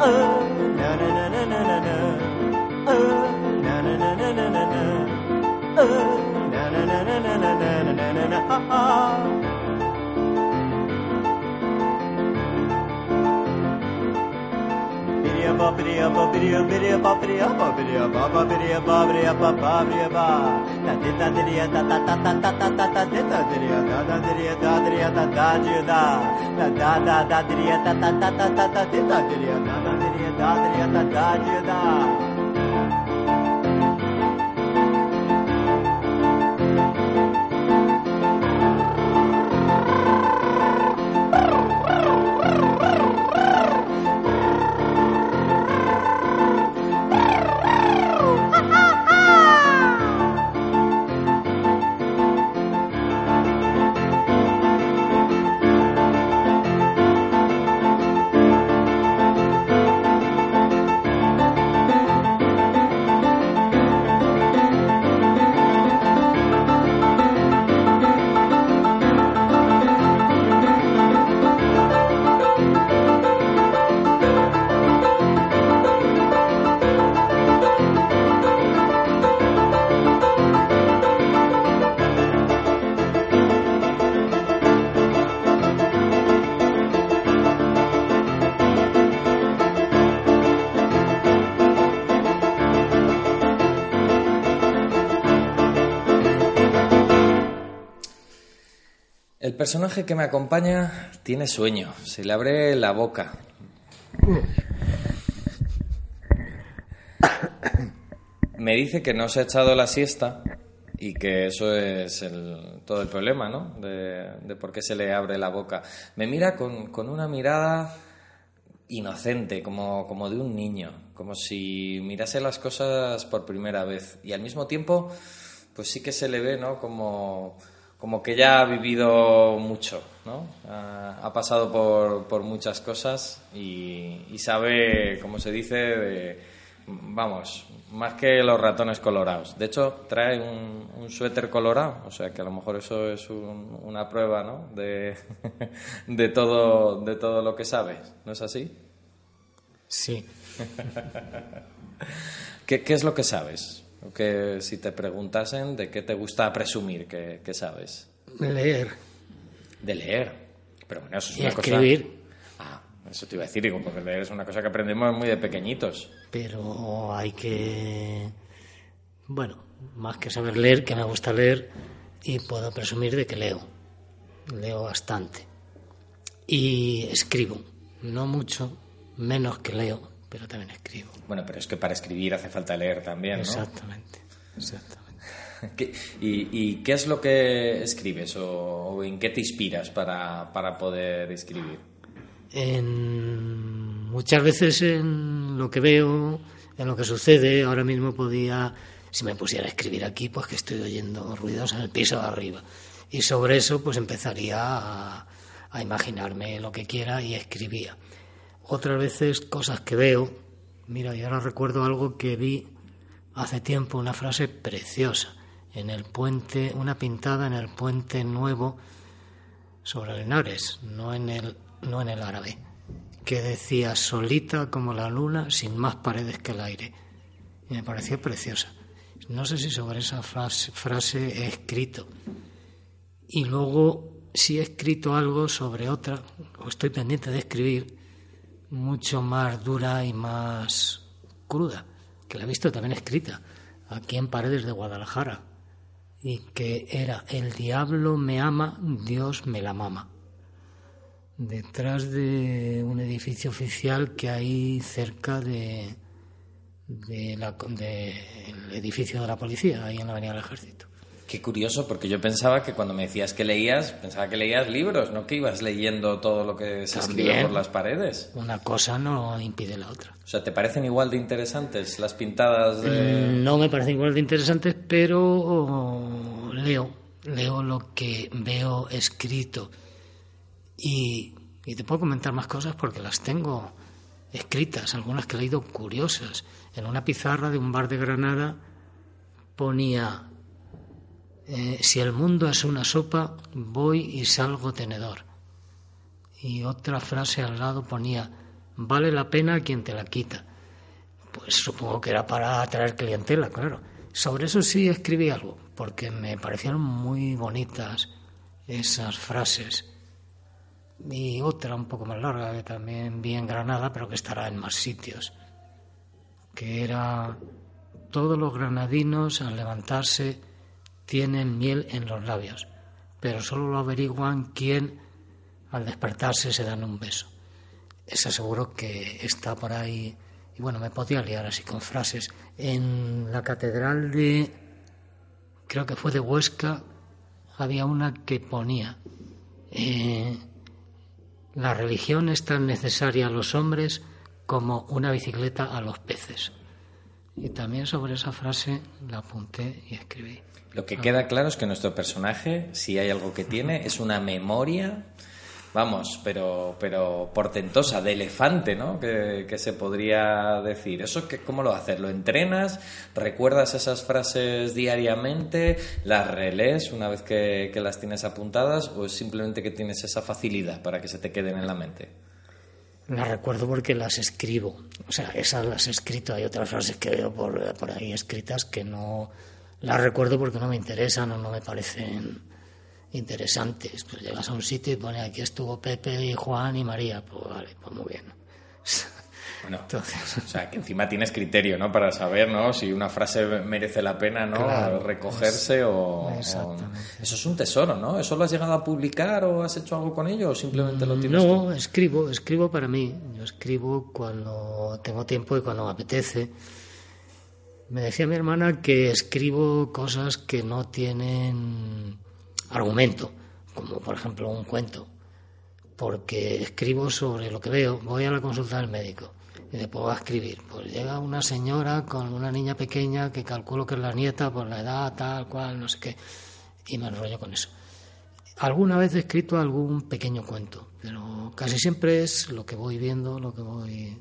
oh na na na na na na na oh na na na na na na na oh na na na na na na na na na na ah ah Patria da dádiva Personaje que me acompaña tiene sueño, se le abre la boca. Me dice que no se ha echado la siesta y que eso es el- todo el problema, ¿no? De, de por qué se le abre la boca. Me mira con, con una mirada inocente, como, como de un niño, como si mirase las cosas por primera vez. Y al mismo tiempo, pues sí que se le ve, ¿no? Como, como que ya ha vivido mucho, ¿no? Ha, ha pasado por, por muchas cosas y, y sabe, como se dice, de- vamos, más que los ratones colorados. De hecho, trae un, un suéter colorado, o sea que a lo mejor eso es un- una prueba, ¿no? De, <laughs> de, todo, de todo lo que sabes, ¿no es así? Sí. <laughs> ¿Qué, qué es lo que sabes? Que si te preguntasen de qué te gusta presumir que, que sabes. Leer De leer. Pero bueno, eso es y una escribir. cosa... Ah, eso te iba a decir, digo, porque leer es una cosa que aprendemos muy de pequeñitos. pero hay que bueno más que saber leer que me gusta leer y puedo presumir de que leo leo bastante y escribo no mucho menos que leo pero también escribo Bueno, pero es que para escribir hace falta leer también, ¿no? exactamente exactamente <laughs> ¿Qué- y, y qué es lo que escribes o, o en qué te inspiras para, para poder escribir? en, muchas veces en lo que veo, en lo que sucede, ahora mismo podía, si me pusiera a escribir aquí, pues que estoy oyendo ruidos en el piso de arriba. Y sobre eso pues empezaría a, a imaginarme lo que quiera y escribía. Otras veces cosas que veo, mira, y ahora recuerdo algo que vi hace tiempo, una frase preciosa, en el puente, una pintada en el puente nuevo sobre Henares, no en el, no en el árabe, que decía solita como la luna, sin más paredes que el aire. y me pareció preciosa. No sé si sobre esa frase, frase he escrito. Y luego sí he escrito algo sobre otra, o estoy pendiente de escribir, mucho más dura y más cruda, que la he visto también escrita aquí en Paredes de Guadalajara, y que era El diablo me ama, Dios me la mama. Detrás de un edificio oficial que hay cerca de, de la, del edificio de la policía, ahí en la Avenida del Ejército. Qué curioso, porque yo pensaba que cuando me decías que leías, pensaba que leías libros, no que ibas leyendo todo lo que se escribe por las paredes. Una cosa no impide la otra. O sea, ¿te parecen igual de interesantes las pintadas de...? Mm, No me parecen igual de interesantes, pero oh, leo, leo lo que veo escrito. Y, y te puedo comentar más cosas porque las tengo escritas, algunas que he leído curiosas. En una pizarra de un bar de Granada ponía, eh, si el mundo es una sopa, voy y salgo tenedor. Y otra frase al lado ponía, vale la pena quien te la quita. Pues supongo que era para atraer clientela, claro. Sobre eso sí escribí algo, porque me parecieron muy bonitas esas frases. Y otra un poco más larga, que también vi en Granada, pero que estará en más sitios, que era, todos los granadinos al levantarse tienen miel en los labios, pero solo lo averiguan quien al despertarse se dan un beso. Esa seguro que está por ahí y bueno, me podía liar así con frases. En la catedral de, creo que fue de Huesca, había una que ponía, eh, la religión es tan necesaria a los hombres como una bicicleta a los peces. Y también sobre esa frase la apunté y escribí. Lo que queda claro es que nuestro personaje, si hay algo que tiene, es una memoria, vamos, pero, pero portentosa, de elefante, ¿no? Que, que se podría decir. ¿Eso que, cómo lo haces? ¿Lo entrenas? ¿Recuerdas esas frases diariamente? ¿Las relees una vez que, que las tienes apuntadas? ¿O es simplemente que tienes esa facilidad para que se te queden en la mente? Las recuerdo porque las escribo. O sea, esas las he escrito. Hay otras frases que veo por, por ahí escritas que no las recuerdo porque no me interesan o no me parecen interesantes. Pues llegas a un sitio y pone aquí estuvo Pepe y Juan y María. Pues vale, pues muy bien. Bueno, Entonces, o sea, que encima tienes criterio, ¿no? Para saber, ¿no? Si una frase merece la pena, ¿no? Claro, Recogerse o, o-. Eso es un tesoro, ¿no? ¿Eso lo has llegado a publicar o has hecho algo con ello o simplemente lo tienes tú? no, escribo, escribo para mí. Yo escribo cuando tengo tiempo y cuando me apetece. Me decía mi hermana que escribo cosas que no tienen argumento, como por ejemplo un cuento, porque escribo sobre lo que veo. Voy a la consulta del médico y después voy a escribir. Pues llega una señora con una niña pequeña que calculo que es la nieta por la edad, tal cual, no sé qué, y me enrollo con eso. Alguna vez he escrito algún pequeño cuento, pero casi siempre es lo que voy viendo, lo que voy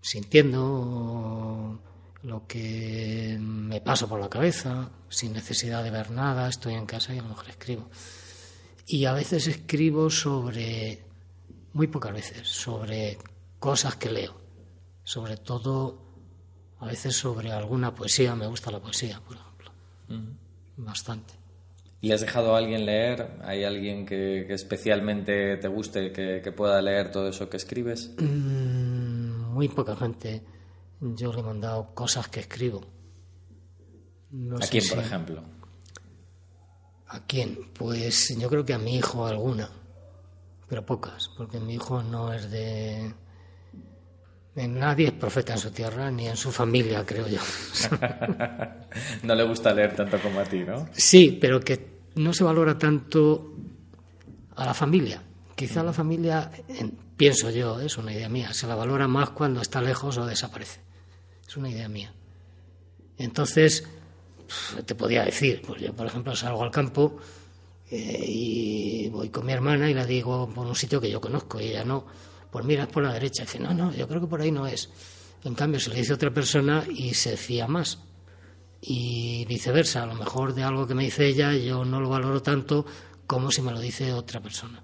sintiendo, lo que me pasa por la cabeza, sin necesidad de ver nada, estoy en casa y a lo mejor escribo. Y a veces escribo sobre, muy pocas veces, sobre cosas que leo, sobre todo a veces sobre alguna poesía, me gusta la poesía, por ejemplo, bastante. ¿Y has dejado a alguien leer? ¿Hay alguien que, que especialmente te guste que, que pueda leer todo eso que escribes? Mm, muy poca gente. Yo le he mandado cosas que escribo. No ¿A quién, por ejemplo? ¿A quién? Pues yo creo que a mi hijo alguna, pero pocas, porque mi hijo no es de... nadie es profeta en su tierra, ni en su familia, creo yo. <laughs> no le gusta leer tanto como a ti, ¿no? Sí, pero que no se valora tanto a la familia. Quizá la familia, en- pienso yo, es una idea mía, se la valora más cuando está lejos o desaparece. Es una idea mía. Entonces, te podía decir, pues yo por ejemplo salgo al campo eh, y voy con mi hermana y la digo por un sitio que yo conozco y ella no, pues mira, es por la derecha. Y dice, no, no, yo creo que por ahí no es. En cambio, se le dice a otra persona y se fía más y viceversa. A lo mejor de algo que me dice ella yo no lo valoro tanto como si me lo dice otra persona.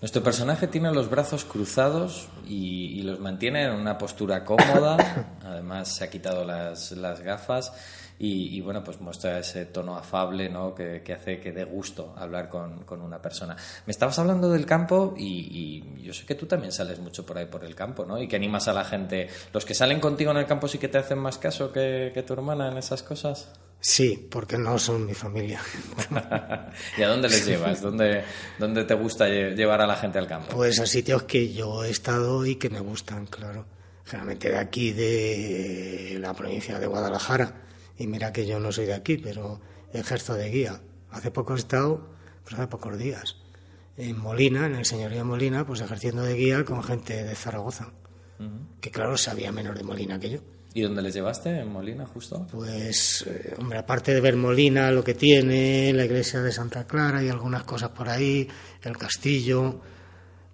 Nuestro personaje tiene los brazos cruzados y, y los mantiene en una postura cómoda. <coughs> Además, se ha quitado las, las gafas y, y, bueno, pues muestra ese tono afable ¿no? que, que hace que dé gusto hablar con, con, una persona. Me estabas hablando del campo y, y, yo sé que tú también sales mucho por ahí por el campo, ¿no? Y que animas a la gente. ¿Los que salen contigo en el campo sí que te hacen más caso que, que tu hermana en esas cosas? Sí, porque no son mi familia. <laughs> ¿Y a dónde les llevas? ¿Dónde, ¿Dónde te gusta llevar a la gente al campo? Pues a sitios que yo he estado y que me gustan, claro. Generalmente de aquí, de la provincia de Guadalajara y mira que yo no soy de aquí, pero ejerzo de guía. Hace poco he estado, pues hace pocos días, en Molina, en el señorío Molina, pues ejerciendo de guía con gente de Zaragoza, uh -huh. que claro sabía menos de Molina que yo. ¿Y dónde les llevaste en Molina, justo? Pues, eh, hombre, aparte de ver Molina, lo que tiene, la iglesia de Santa Clara y algunas cosas por ahí, el castillo,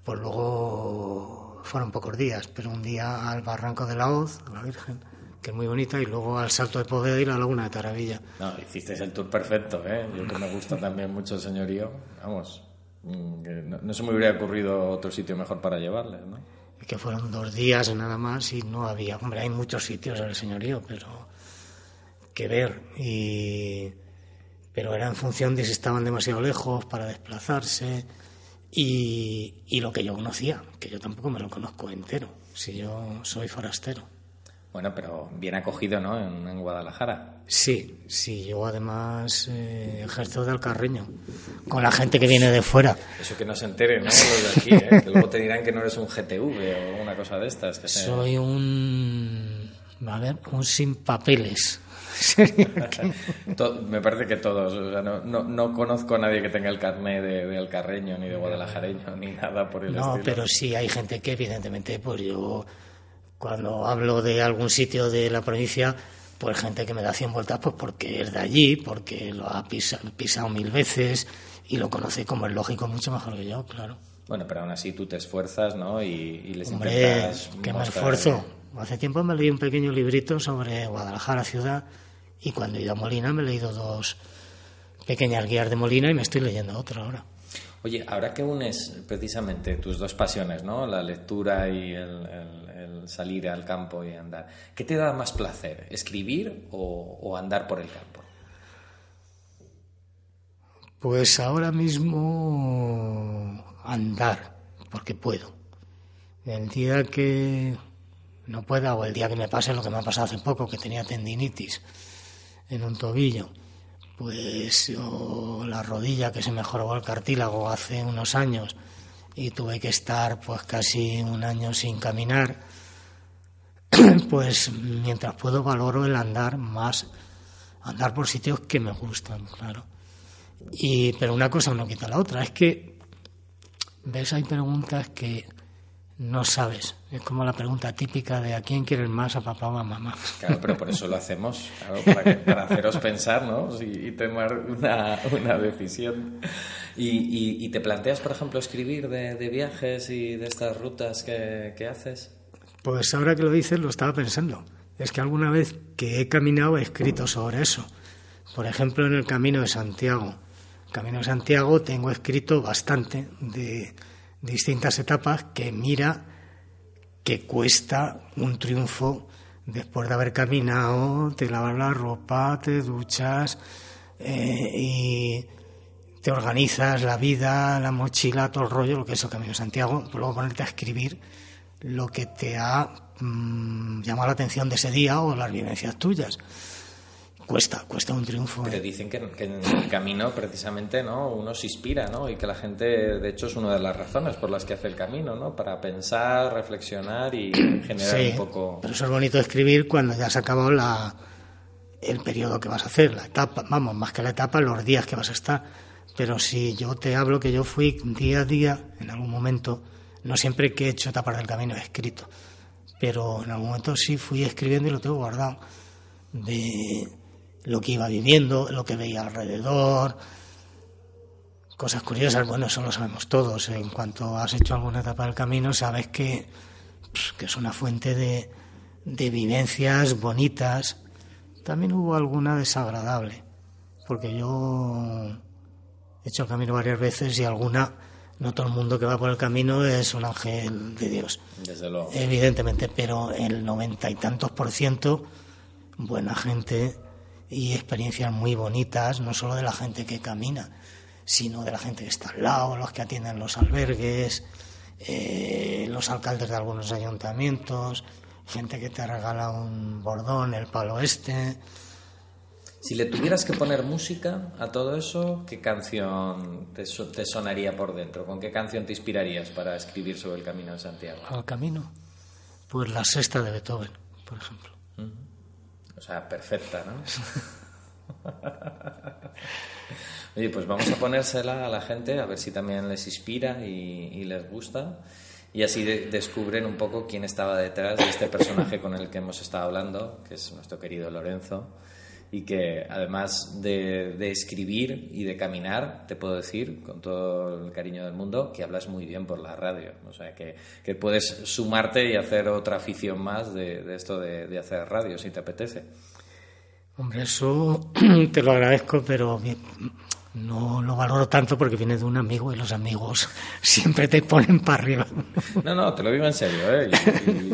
pues luego fueron pocos días, pero un día al Barranco de la Hoz, a la Virgen, que es muy bonita, y luego al Salto de Poveda y la Laguna de Taravilla. No, hicisteis el tour perfecto, ¿eh? Yo que me gusta también mucho el señorío, vamos, no, no, se me hubiera ocurrido otro sitio mejor para llevarles, ¿no? Que fueron dos días nada más y no había, hombre, hay muchos sitios en el señorío, pero que ver, y pero era en función de si estaban demasiado lejos para desplazarse y, y lo que yo conocía, que yo tampoco me lo conozco entero, si yo soy forastero. Bueno, pero bien acogido, ¿no? En, en Guadalajara. Sí, sí, yo además eh, ejerzo de alcarreño, con la gente que viene de fuera. Eso que no se entere, ¿no? Los de aquí, ¿eh? Que luego te dirán que no eres un GTV o una cosa de estas. Que Soy un. A ver, un sin papeles. <laughs> <laughs> Me parece que todos. O sea, no, no, no, conozco a nadie que tenga el carnet de, de alcarreño, ni de guadalajareño, ni nada por el no, estilo. No, pero sí hay gente que, evidentemente, pues yo cuando hablo de algún sitio de la provincia, pues gente que me da 100 vueltas, pues porque es de allí, porque lo ha pisado, pisado mil veces y lo conoce como es lógico mucho mejor que yo, claro. Bueno, pero aún así tú te esfuerzas, ¿no? Y, y les Hombre, intentas que me esfuerzo. Hace tiempo me leí un pequeño librito sobre Guadalajara ciudad y cuando he ido a Molina me he leído dos pequeñas guías de Molina y me estoy leyendo otra ahora. Oye, ahora que unes precisamente tus dos pasiones, ¿no? La lectura y el, salir al campo y andar. ¿Qué te da más placer, escribir o, o andar por el campo? Pues ahora mismo andar, porque puedo. El día que no pueda o el día que me pase lo que me ha pasado hace poco, que tenía tendinitis en un tobillo, pues o la rodilla que se me jorobó el cartílago hace unos años y tuve que estar pues casi un año sin caminar, <clears throat> pues mientras puedo valoro el andar más, andar por sitios que me gustan, claro. Y, pero una cosa no quita la otra, es que, ves, hay preguntas que no sabes. Es como la pregunta típica de ¿a quién quieres más, a papá o a mamá? Claro, pero por eso lo hacemos, claro, para, que, para, haceros pensar ¿no? y, y tomar una, una decisión. Y, y, y, te planteas, por ejemplo, escribir de, de viajes y de estas rutas que, que haces? Pues ahora que lo dices, lo estaba pensando. Es que alguna vez que he caminado he escrito sobre eso. Por ejemplo, en el Camino de Santiago. Camino de Santiago tengo escrito bastante de distintas etapas que mira que cuesta un triunfo después de haber caminado, te lavas la ropa, te duchas eh, y te organizas la vida, la mochila, todo el rollo, lo que es el Camino de Santiago, luego ponerte a escribir lo que te ha mmm, llamado la atención de ese día o las vivencias tuyas cuesta, cuesta un triunfo. Pero dicen que, que, en el camino precisamente no uno se inspira, ¿no? Y que la gente, de hecho, es una de las razones por las que hace el camino, ¿no? Para pensar, reflexionar y <clears throat> generar sí, un poco. Pero eso es bonito escribir cuando ya has acabado la, el periodo que vas a hacer, la etapa, vamos, más que la etapa, los días que vas a estar. Pero si yo te hablo que yo fui día a día, en algún momento, no siempre que he hecho etapas del camino he escrito, pero en algún momento sí fui escribiendo y lo tengo guardado. De lo que iba viviendo, lo que veía alrededor, cosas curiosas, bueno, eso lo sabemos todos. En cuanto has hecho alguna etapa del camino, sabes que, que es una fuente de, de vivencias bonitas. También hubo alguna desagradable, porque yo he hecho el camino varias veces y alguna No todo el mundo que va por el camino es un ángel de Dios, Desde luego. evidentemente, pero el noventa y tantos por ciento, buena gente y experiencias muy bonitas, no solo de la gente que camina, sino de la gente que está al lado, los que atienden los albergues, eh, los alcaldes de algunos ayuntamientos, gente que te regala un bordón, el palo este. Si le tuvieras que poner música a todo eso, ¿qué canción te, so- te sonaría por dentro? ¿Con qué canción te inspirarías para escribir sobre el Camino de Santiago? al camino. Pues la sexta de Beethoven, por ejemplo. Sea, perfecta, ¿no? <laughs> Oye, pues vamos a ponérsela a la gente a ver si también les inspira y, y les gusta. Y así de- descubren un poco quién estaba detrás de este personaje con el que hemos estado hablando, que es nuestro querido Lorenzo. Y que además de, de escribir y de caminar, te puedo decir, con todo el cariño del mundo, que hablas muy bien por la radio. O sea, que, que puedes sumarte y hacer otra afición más de, de esto de, de hacer radio, si te apetece. Hombre, eso <clears throat> te lo agradezco, pero no lo valoro tanto porque viene de un amigo y los amigos <laughs> siempre te ponen para arriba. No, no, te lo digo en serio, ¿eh?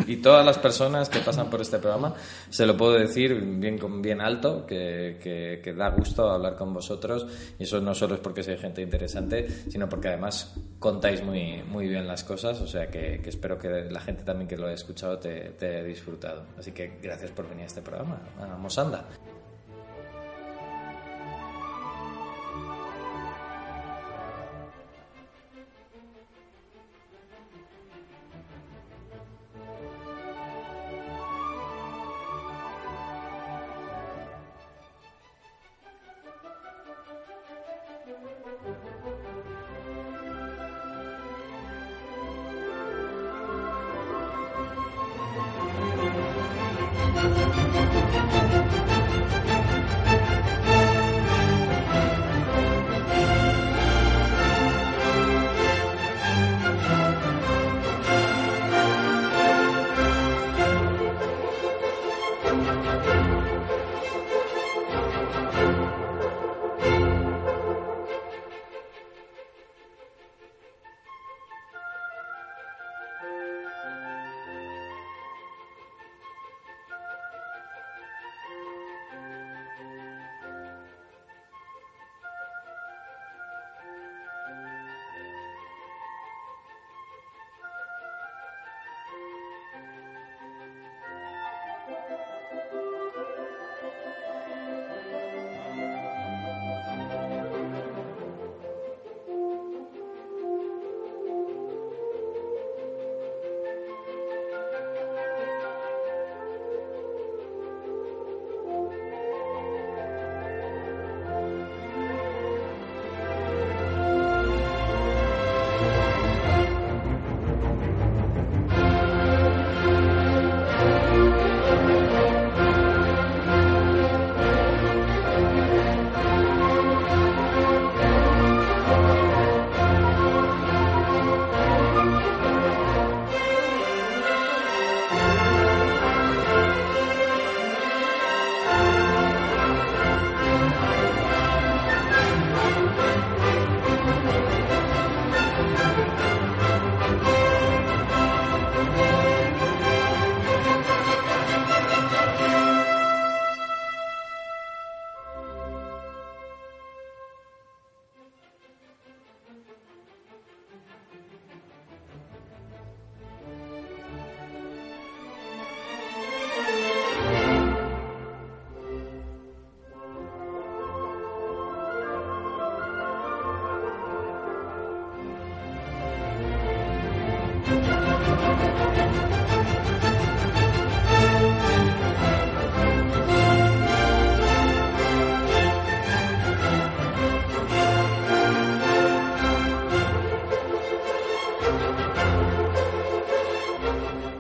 Y, todas las personas que pasan por este programa, se lo puedo decir bien, bien alto, que, que- da gusto hablar con vosotros. Y eso no solo es porque sois gente interesante, sino porque además contáis muy, muy bien las cosas. O sea que, que espero que la gente también que lo haya escuchado te, te haya disfrutado. Así que gracias por venir a este programa. Vamos, anda.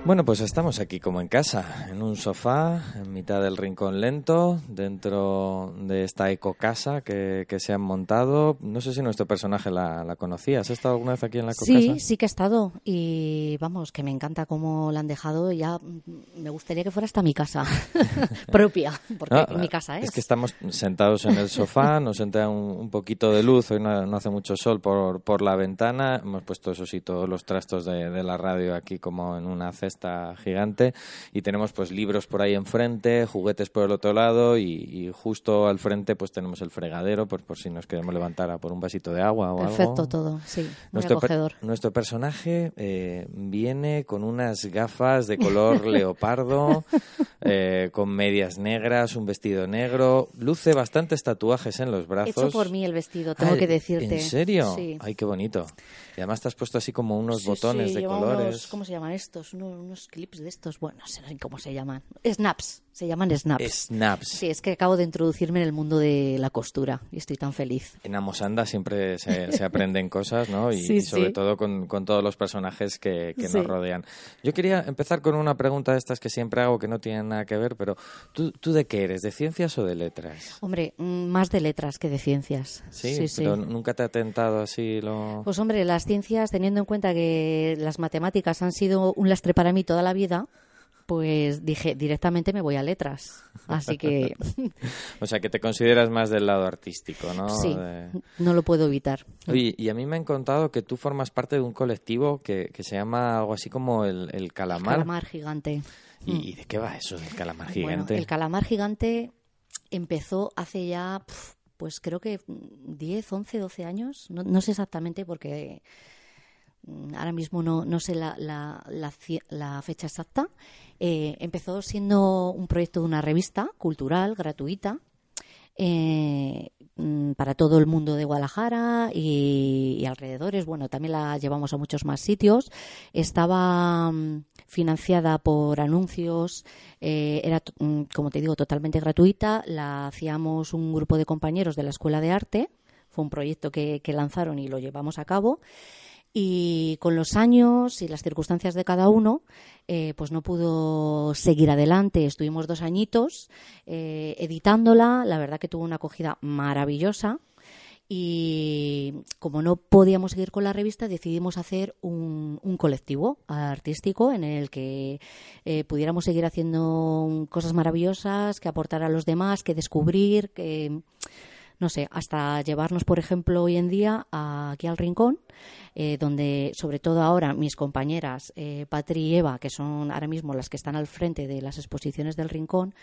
Bueno, pues estamos aquí como en casa, en un sofá, mitad del rincón lento, dentro de esta ecocasa que, que se han montado. No sé si nuestro personaje la, la conocía. ¿Has estado alguna vez aquí en la ecocasa? Sí, sí que he estado y vamos, que me encanta cómo la han dejado. Ya me gustaría que fuera hasta mi casa <laughs> propia, porque No, mi casa es. Es que estamos sentados en el sofá, <laughs> nos entra un, un poquito de luz, hoy no, no hace mucho sol por, por la ventana, hemos puesto eso sí, todos los trastos de, de la radio aquí como en una cesta gigante y tenemos pues libros por ahí enfrente, juguetes por el otro lado y, y justo al frente pues tenemos el fregadero por, por si nos queremos levantar a por un vasito de agua o Perfecto algo. todo, sí, muy Nuestro, per- nuestro personaje eh, viene con unas gafas de color <laughs> leopardo, eh, con medias negras, un vestido negro, luce bastantes tatuajes en los brazos. Hecho por mí el vestido, tengo que decirte. ¿En serio? Sí. Ay, qué bonito. Y además te has puesto así como unos Sí, botones sí, de colores. unos- ¿Cómo se llaman estos? Unos, unos clips de estos. Bueno, no sé cómo se llaman. Snaps. Se llaman snaps. Snaps. Sí, es que acabo de introducirme en el mundo de la costura y estoy tan feliz. En Amosanda siempre se, se aprenden <laughs> cosas, ¿no? Y, Sí, y sobre sí. todo con, con todos los personajes que, que Sí. nos rodean. Yo quería empezar con una pregunta de estas que siempre hago que no tienen nada que ver, pero ¿tú, tú de qué eres? ¿De ciencias o de letras? Hombre, mm, más de letras que de ciencias. Sí, sí. sí. pero nunca te ha tentado así lo... Pues hombre, las ciencias, teniendo en cuenta que las matemáticas han sido un lastre para mí toda la vida, pues dije, directamente me voy a letras. Así que <laughs> O sea, que te consideras más del lado artístico, ¿no? sí, De- no lo puedo evitar. Oye, y a mí me han contado que tú formas parte de un colectivo que, que se llama algo así como el, el Calamar. Calamar gigante. ¿Y, y de qué va eso del Calamar Bueno, gigante? el calamar gigante empezó hace ya, pues creo que 10, 11, 12 años. No, no sé exactamente porque mm, ahora mismo no, no sé la, la- la la fecha exacta. Eh, empezó siendo un proyecto de una revista cultural gratuita eh, mm, para todo el mundo de Guadalajara y, alrededores. Bueno, también la llevamos a muchos más sitios. Estaba mm, financiada por anuncios, eh, era, mm, como te digo, totalmente gratuita. La hacíamos un grupo de compañeros de la Escuela de Arte. Fue un proyecto que lanzaron y lo llevamos a cabo. Y con los años y las circunstancias de cada uno, eh, pues no pudo seguir adelante. Estuvimos dos añitos eh, editándola. La verdad que tuvo una acogida maravillosa. Y como no podíamos seguir con la revista, decidimos hacer un, colectivo artístico en el que eh, pudiéramos seguir haciendo cosas maravillosas, que aportar a los demás, que descubrir, que no sé, hasta llevarnos, por ejemplo, hoy en día aquí al Rincón, eh, donde sobre todo ahora mis compañeras eh, Patri y Eva, que son ahora mismo las que están al frente de las exposiciones del Rincón,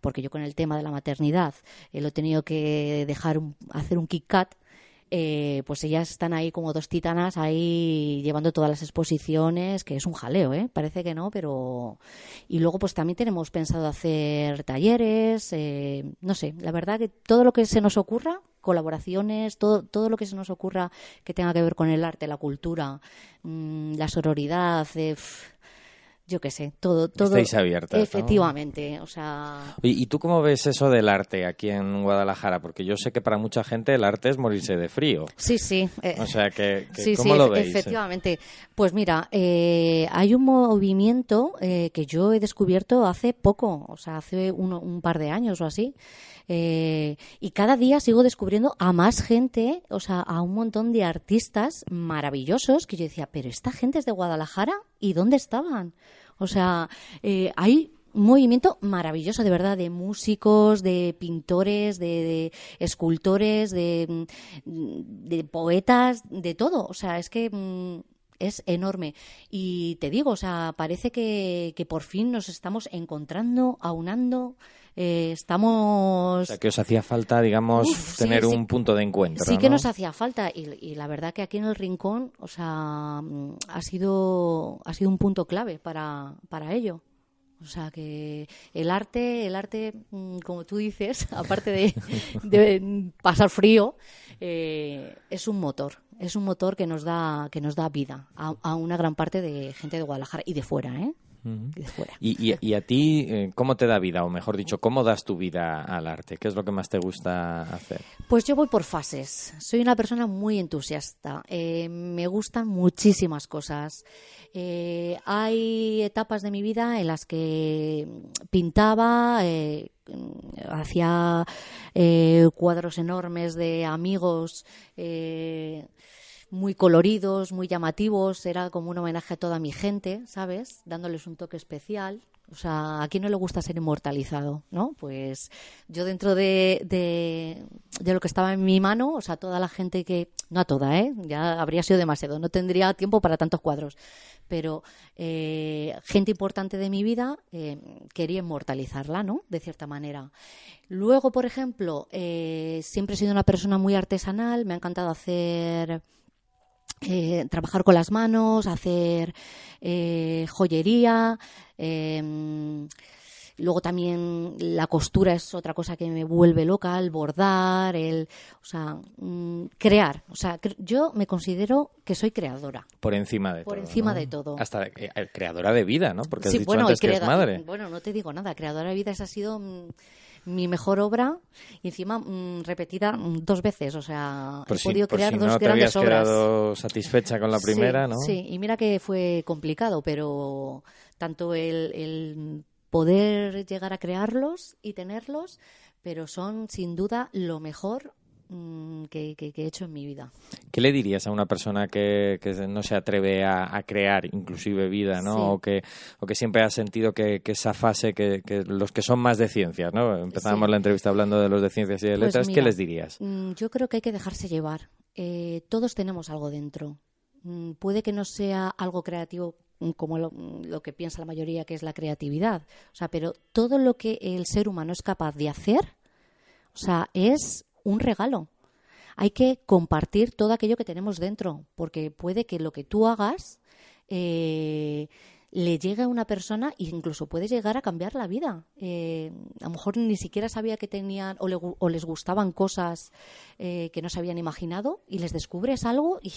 porque yo con el tema de la maternidad eh, lo he tenido que dejar un- hacer un kick cut. Eh, pues ellas están ahí como dos titanas ahí llevando todas las exposiciones, que es un jaleo, ¿eh? Parece que no, pero... Y luego pues también tenemos pensado hacer talleres, eh, no sé, la verdad que todo lo que se nos ocurra, colaboraciones, todo, todo lo que se nos ocurra que tenga que ver con el arte, la cultura, mm, la sororidad, eh, yo qué sé, todo, todo. Estáis abiertas, ¿no? Efectivamente, o sea, Oye, ¿Y tú cómo ves eso del arte aquí en Guadalajara? Porque yo sé que para mucha gente el arte es morirse de frío. sí, sí. eh, O sea, que, que Sí, ¿cómo sí, lo veis? efectivamente. Pues mira, eh, hay un movimiento eh, que yo he descubierto hace poco, o sea, hace uno- un par de años o así, eh, y cada día sigo descubriendo a más gente, o sea, a un montón de artistas maravillosos que yo decía, pero esta gente es de Guadalajara y dónde estaban. O sea, eh, hay un movimiento maravilloso, de verdad, de músicos, de pintores, de, escultores, de, mm, de poetas, de todo. O sea, es que mm, es enorme. Y te digo, o sea, parece que por fin nos estamos encontrando, aunando, eh, estamos... O sea, que os hacía falta, digamos, Uf, tener sí. un punto de encuentro, Sí que ¿no? nos hacía falta y, y la verdad que aquí en el rincón, o sea, mm, ha sido ha sido un punto clave para, para ello. O sea que el arte, el arte, mm, como tú dices, <laughs> aparte de, de pasar frío, eh, es un motor, es un motor que nos da que nos da vida a, a una gran parte de gente de Guadalajara y de fuera, ¿eh? Y de fuera. ¿Y, y, y a ti eh, cómo te da vida? O mejor dicho, ¿cómo das tu vida al arte? ¿Qué es lo que más te gusta hacer? Pues yo voy por fases. Soy una persona muy entusiasta. Eh, me gustan muchísimas cosas. Eh, hay etapas de mi vida en las que pintaba, hacía eh, cuadros enormes de amigos. eh, muy coloridos, muy llamativos, era como un homenaje a toda mi gente, ¿sabes? Dándoles un toque especial. O sea, a quién no le gusta ser inmortalizado, ¿no? Pues yo dentro de, de, lo que estaba en mi mano, o sea, toda la gente que, no a toda, ¿eh? Ya habría sido demasiado, no tendría tiempo para tantos cuadros, pero eh, gente importante de mi vida eh, quería inmortalizarla, ¿no? De cierta manera. Luego, por ejemplo, eh, siempre he sido una persona muy artesanal, me ha encantado hacer eh, trabajar con las manos, hacer eh, joyería. eh, luego también la costura es otra cosa que me vuelve loca, el bordar, el, o sea, mm, crear. O sea, cre- yo me considero que soy creadora. Por encima de Por todo. encima ¿no? de todo. Hasta eh, creadora de vida, ¿no? Porque has Sí, dicho bueno, antes que es madre. Bueno, no te digo nada. Creadora de vida esa ha sido mm, mi mejor obra y encima mm, repetida mm, dos veces. O sea, Por he si, podido por crear si dos no te grandes habías obras. quedado satisfecha con la primera, Sí, ¿no? Sí, y mira que fue complicado, pero tanto el, el poder llegar a crearlos y tenerlos, pero son sin duda lo mejor que, que- que he hecho en mi vida. ¿Qué le dirías a una persona que, que no se atreve a, a crear inclusive vida, ¿no? Sí. O, que, o que siempre ha sentido que, esa fase, que, los que son más de ciencias, ¿no? Empezábamos Sí. la entrevista hablando de los de ciencias y de Pues letras, ¿qué mira, les dirías? Mm, Yo creo que hay que dejarse llevar. Eh, todos tenemos algo dentro. Mm, Puede que no sea algo creativo mm, como lo, mm, lo que piensa la mayoría que es la creatividad. O sea, pero todo lo que el ser humano es capaz de hacer, o sea, es un regalo. Hay que compartir todo aquello que tenemos dentro, porque puede que lo que tú hagas eh, le llegue a una persona e incluso puede llegar a cambiar la vida. Eh, a lo mejor ni siquiera sabía que tenían o, le o les gustaban cosas eh, que no se habían imaginado y les descubres algo y,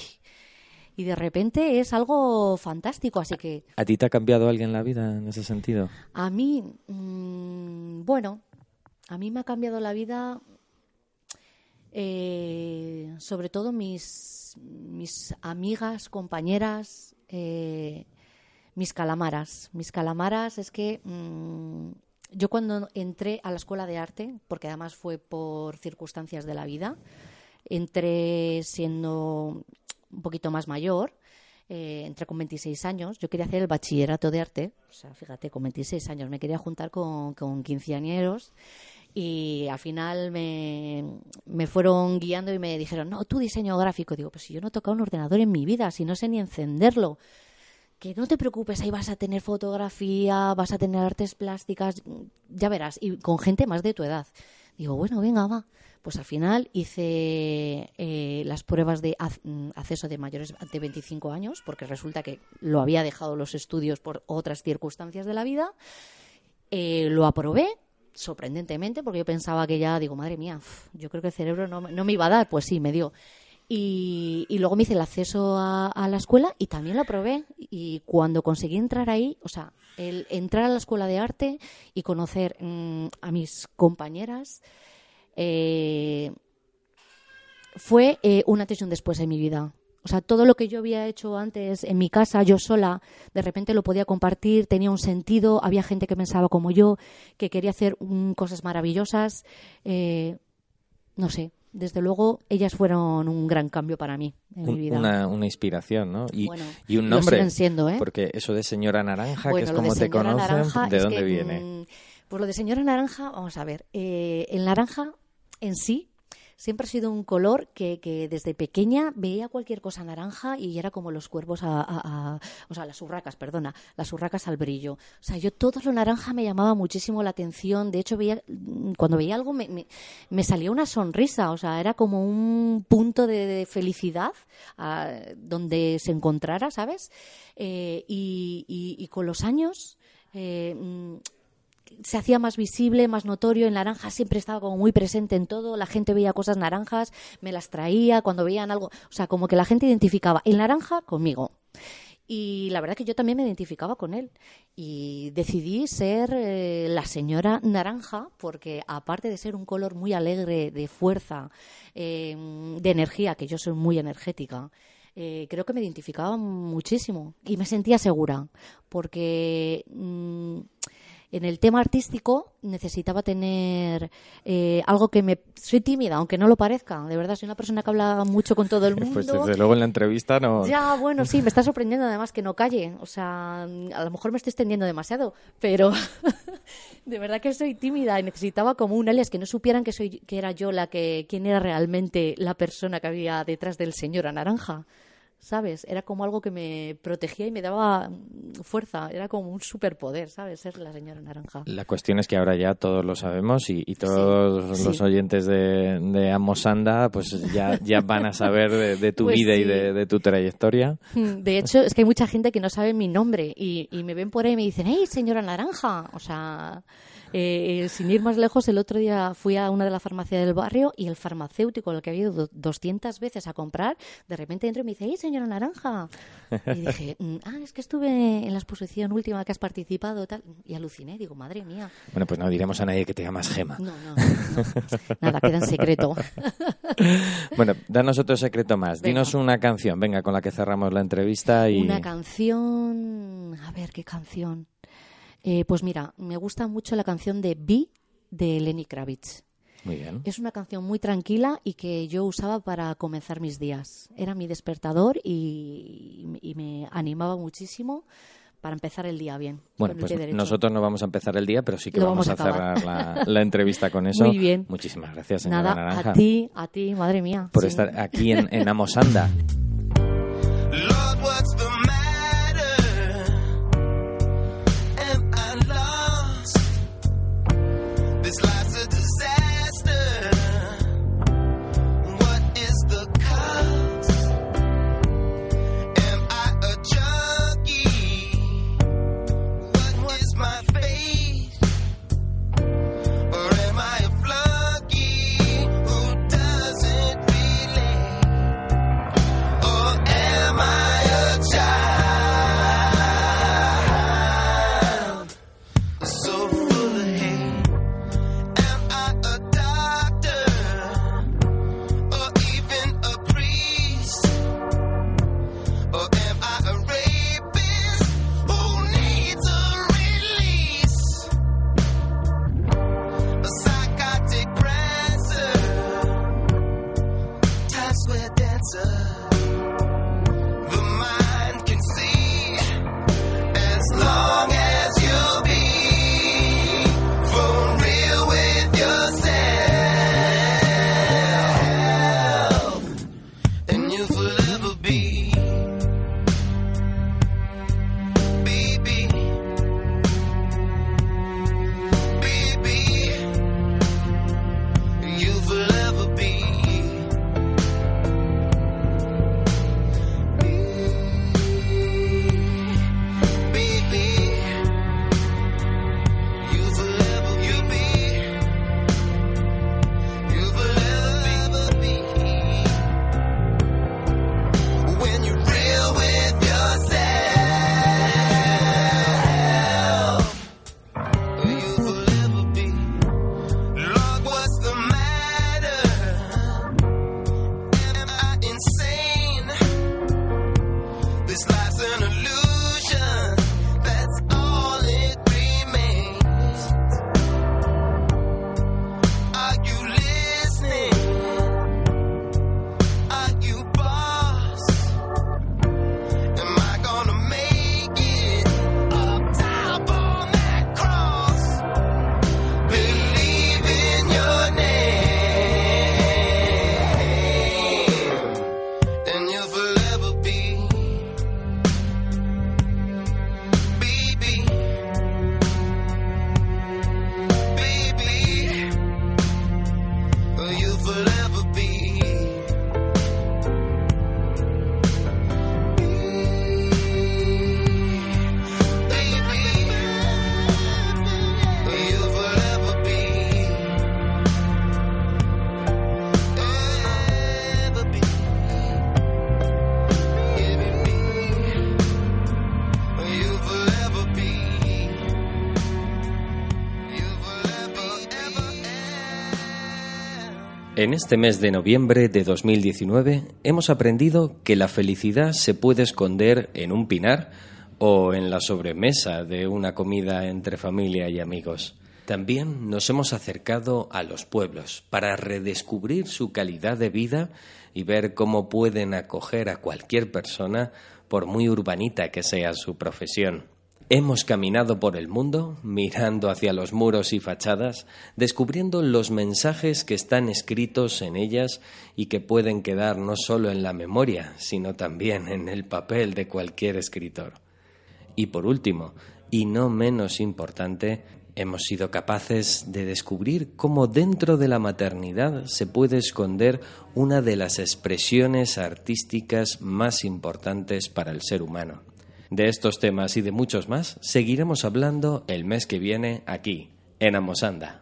y de repente es algo fantástico. Así que ¿A ti te ha cambiado alguien la vida en ese sentido? a mí, mm, bueno, a mí me ha cambiado la vida, eh, sobre todo mis, mis amigas, compañeras, eh, mis calamaras. Mis calamaras es que mm, yo cuando entré a la escuela de arte, porque además fue por circunstancias de la vida, entré siendo un poquito más mayor, eh, entré con 26 años, yo quería hacer el bachillerato de arte, o sea, fíjate, con 26 años. Me quería juntar con, con quinceañeros y al final me, me fueron guiando y me dijeron, no, tú diseño gráfico. Digo, pues si yo no he tocado un ordenador en mi vida, si no sé ni encenderlo. Que no te preocupes, ahí vas a tener fotografía, vas a tener artes plásticas, ya verás, y con gente más de tu edad. Digo, bueno, venga, va. Pues al final hice eh, las pruebas de mm, acceso de mayores de 25 años, porque resulta que lo había dejado los estudios por otras circunstancias de la vida. Eh, lo aprobé, sorprendentemente, porque yo pensaba que ya, digo, madre mía, yo creo que el cerebro no, no me iba a dar, pues sí, me dio. Y, y luego me hice el acceso a, la escuela y también lo aprobé. Y cuando conseguí entrar ahí, o sea, el entrar a la escuela de arte y conocer mm, a mis compañeras, eh, fue eh, un después en mi vida. O sea, todo lo que yo había hecho antes en mi casa, yo sola, de repente lo podía compartir, tenía un sentido, había gente que pensaba como yo, que quería hacer mm, cosas maravillosas. eh, no sé, desde luego ellas fueron un gran cambio para mí en mi vida. Una, una inspiración, ¿no? Y, Bueno, y un lo nombre. siguen siendo, ¿eh? Porque eso de señora naranja, Bueno, que es como te conocen, naranja ¿de dónde que, viene? Pues lo de señora naranja, vamos a ver. eh, el naranja en sí siempre ha sido un color que, que desde pequeña veía cualquier cosa naranja y era como los cuervos a, o sea, las urracas, perdona, las urracas al brillo. O sea, yo todo lo naranja me llamaba muchísimo la atención. De hecho, veía, mm, cuando veía algo me, me, me salía una sonrisa. O sea, era como un punto de, felicidad ah, donde se encontrara, ¿sabes? Eh, y, y- y con los años... eh, mm, se hacía más visible, más notorio. El naranja siempre estaba como muy presente en todo. La gente veía cosas naranjas, me las traía cuando veían algo. O sea, como que la gente identificaba el naranja conmigo. Y la verdad que yo también me identificaba con él. Y decidí ser eh, la señora naranja porque aparte de ser un color muy alegre, de fuerza, eh, de energía, que yo soy muy energética, eh, creo que me identificaba muchísimo y me sentía segura porque mm, en el tema artístico necesitaba tener eh, algo que me... Soy tímida, aunque no lo parezca. De verdad, soy una persona que habla mucho con todo el <laughs> mundo. Pues desde luego en la entrevista no... Ya, bueno, sí, me está sorprendiendo además que no calle. O sea, a lo mejor me estoy extendiendo demasiado, pero <laughs> de verdad que soy tímida y necesitaba como un alias que no supieran que soy que era yo la que quién era realmente la persona que había detrás del señor a naranja. ¿Sabes? Era como algo que me protegía y me daba mm, fuerza. Era como un superpoder, ¿sabes? Ser la señora naranja. La cuestión es que ahora ya todos lo sabemos y, y todos Sí, los sí. oyentes de, de Amosanda pues ya, ya van a saber de, de tu Pues vida y de tu trayectoria. Mm, De hecho, es que hay mucha gente que no sabe mi nombre y, y me ven por ahí y me dicen, ¡Hey, señora naranja! O sea, eh, eh, sin ir más lejos, el otro día fui a una de las farmacias del barrio y el farmacéutico, al que había ido do- 200 veces a comprar, de repente entró y me dice, ¡Hey, señora naranja! Y dije, <laughs> "Mm, ah, es que estuve en la exposición última que has participado tal. y aluciné. Digo, madre mía. Bueno, pues no diremos a nadie que te llamas Gema. No, no, no. Nada, queda en secreto. <laughs> Bueno, danos otro secreto más. Venga. Dinos una canción, venga, con la que cerramos la entrevista y... Una canción. A ver, ¿qué canción? Eh, pues mira, me gusta mucho la canción de Bee de Lenny Kravitz. Muy bien. Es una canción muy tranquila y que yo usaba para comenzar mis días. Era mi despertador y, y me animaba muchísimo para empezar el día bien. Bueno, pues nosotros no vamos a empezar el día, pero sí que Lo vamos, vamos a cerrar la, la entrevista con <laughs> eso. Muy bien. Muchísimas gracias, señora Nada, Naranja, a ti, a ti, madre mía. por Sí. estar aquí en, en Amosanda. <laughs> En este mes de noviembre de 2019 hemos aprendido que la felicidad se puede esconder en un pinar o en la sobremesa de una comida entre familia y amigos. También nos hemos acercado a los pueblos para redescubrir su calidad de vida y ver cómo pueden acoger a cualquier persona por muy urbanita que sea su profesión. Hemos caminado por el mundo, mirando hacia los muros y fachadas, descubriendo los mensajes que están escritos en ellas y que pueden quedar no solo en la memoria, sino también en el papel de cualquier escritor. Y por último, y no menos importante, hemos sido capaces de descubrir cómo dentro de la maternidad se puede esconder una de las expresiones artísticas más importantes para el ser humano. De estos temas y de muchos más seguiremos hablando el mes que viene aquí, en Amosanda.